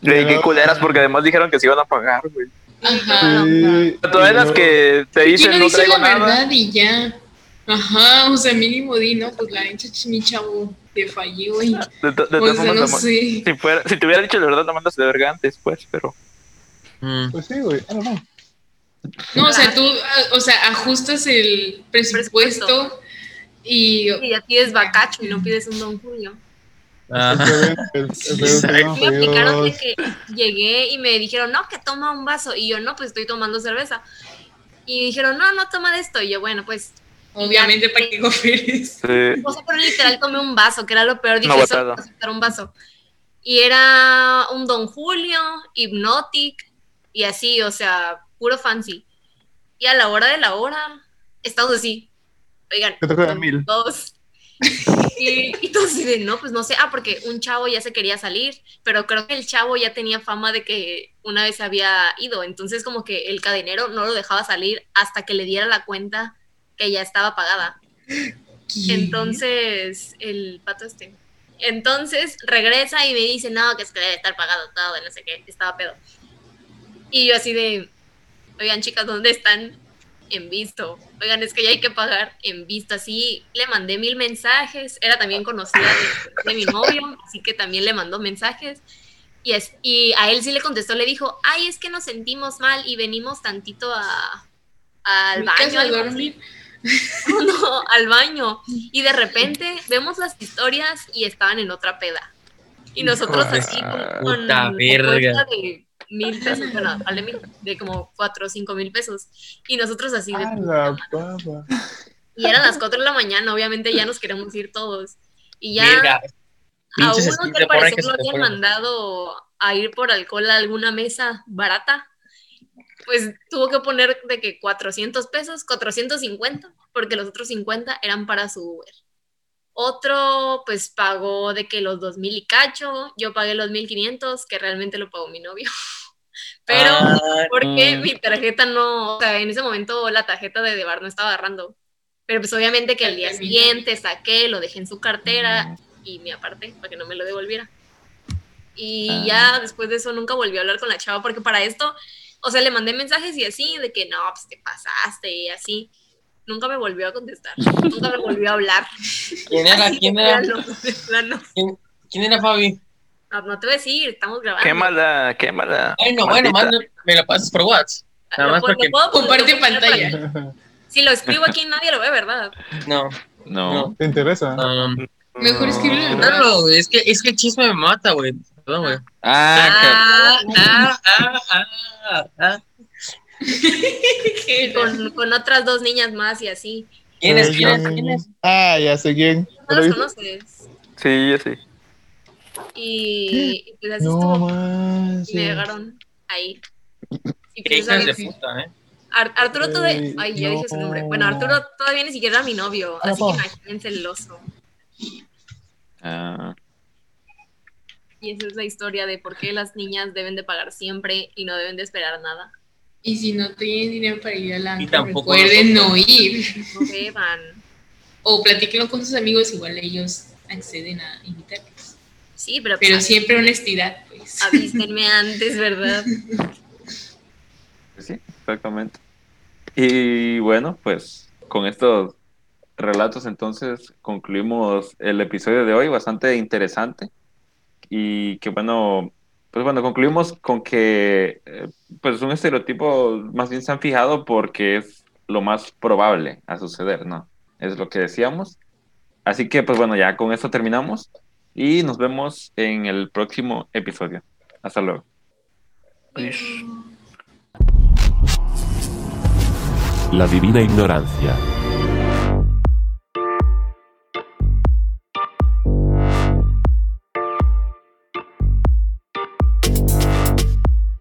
S7: Güey, qué culeras, porque además dijeron que se iban a pagar, güey.
S1: Ajá.
S2: Sí,
S7: Todas las que te
S1: ¿Quién
S7: dicen
S1: no
S7: no
S1: dice
S7: traigo
S1: la
S7: nada.
S1: verdad y ya? Ajá, o sea, mínimo di, ¿no? Pues la neta, mi chavo, te fallé, güey.
S7: De, to- de
S1: O sea, no sé.
S7: si, fuera, si te hubiera dicho la verdad, la mandas de verga antes, pues, pero.
S3: Mm.
S2: Pues sí, güey, I don't know.
S1: No, o sea, tú, o sea, ajustas el presupuesto y...
S6: Y ya pides bacacho y no pides un Don Julio.
S3: Ajá.
S6: Me aplicaron de que llegué y me dijeron, no, que toma un vaso. Y yo, no, pues estoy tomando cerveza. Y dijeron, no, no toma de esto. Y yo, bueno, pues.
S1: Obviamente, ¿para qué cooperes?
S7: Sí.
S6: O sea, pero literal tomé un vaso, que era lo peor. Dije,
S7: Una
S6: solo
S7: botada.
S6: puedo aceptar un vaso. Y era un Don Julio, Hypnotic y así, o sea, puro fancy. Y a la hora de la hora, estamos así. Oigan,
S2: ¿Qué te queda
S6: son
S2: mil?
S6: Dos. Y, y todos de, no, pues no sé, ah, porque un chavo ya se quería salir, pero creo que el chavo ya tenía fama de que una vez había ido, entonces como que el cadenero no lo dejaba salir hasta que le diera la cuenta que ya estaba pagada. Entonces, el pato este. Entonces regresa y me dice, no, que es que debe estar pagado todo, no sé qué, estaba pedo. Y yo así de, oigan chicas, ¿dónde están? En visto. Oigan, es que ya hay que pagar en visto. Así le mandé mil mensajes. Era también conocida de, de mi novio, así que también le mandó mensajes. Y, es, y a él sí le contestó, le dijo, ay, es que nos sentimos mal y venimos tantito a, al baño.
S1: a
S6: algo así".
S1: dormir.
S6: no, al baño. Y de repente vemos las historias y estaban en otra peda. Y nosotros así con, con
S3: verga.
S6: de mil pesos, bueno, vale mil, de como cuatro o cinco mil pesos. Y nosotros así de
S2: la.
S6: Y eran las cuatro de la mañana, obviamente ya nos queremos ir todos. Y ya a uno que al parecer lo habían mandado a ir por alcohol a alguna mesa barata, pues tuvo que poner de que 400 pesos, 450, porque los otros 50 eran para su Uber. Otro, pues pagó de que los 2000 y cacho, yo pagué los 1500, que realmente lo pagó mi novio. Pero
S3: Ah,
S6: porque
S3: mm.
S6: mi tarjeta no, o sea, en ese momento la tarjeta de Debar no estaba agarrando. Pero pues obviamente que al día siguiente saqué, lo dejé en su cartera y me aparté para que no me lo devolviera. Y
S5: Ah.
S6: ya después de eso nunca volví a hablar con la chava porque para esto, o sea, le mandé mensajes y así, de que no, pues te pasaste y así. Nunca me volvió a contestar, nunca me volvió a hablar.
S3: ¿Quién era? ¿Quién era? ¿Quién, quién era Fabi?
S6: No, no te voy a decir, estamos grabando.
S7: Quémala, quémala.
S3: Ay, no, bueno,
S7: Maldita.
S3: manda- me lo pasas por WhatsApp. Nada
S6: Lo
S3: más
S6: puedo-
S3: porque-
S1: Comparte pantalla.
S6: Si lo escribo aquí nadie lo ve, ¿verdad?
S3: No,
S5: No.
S3: no.
S2: ¿Te interesa?
S3: um,
S1: Mejor escribirlo en el
S3: no, no, es que, es que el chisme me mata, güey. Perdón, güey.
S5: Ah,
S3: Ah, ah, ah, ah, ah.
S6: Con, con otras dos niñas más y así.
S3: ¿Quién es? ¿Quién es? ¿Quién es?
S2: Ah, ya sé quién.
S6: No
S2: ¿Lo
S6: las
S2: viste?
S6: conoces.
S7: Sí, yo sí.
S6: Y, y pues así
S2: No
S6: estuvo.
S2: manches.
S6: Me llegaron ahí. Y pues,
S3: ¿eh?
S6: Ar- Arturo todavía. Ay, ya dije su nombre. Bueno,
S2: no.
S6: Arturo todavía ni siquiera era mi novio. Así que
S2: no.
S6: imagínense el oso.
S5: ah.
S6: Y esa es la historia de por qué las niñas deben de pagar siempre y no deben de esperar nada.
S1: Y si no tienen dinero para ir al antro,
S3: tampoco
S1: recuerden no ir.
S6: No beban.
S1: O platíquenlo con sus amigos, igual ellos acceden a invitarlos.
S6: Sí, pero,
S1: Pero
S6: pues,
S1: siempre honestidad, pues.
S6: avísenme antes, ¿verdad?
S5: Sí, exactamente. Y bueno, pues con estos relatos, entonces concluimos el episodio de hoy, bastante interesante. Y que bueno, pues bueno, concluimos con que eh, pues un estereotipo más bien se han fijado porque es lo más probable a suceder, ¿no? Es lo que decíamos. Así que pues bueno, ya con esto terminamos y nos vemos en el próximo episodio. Hasta luego.
S4: La divina ignorancia.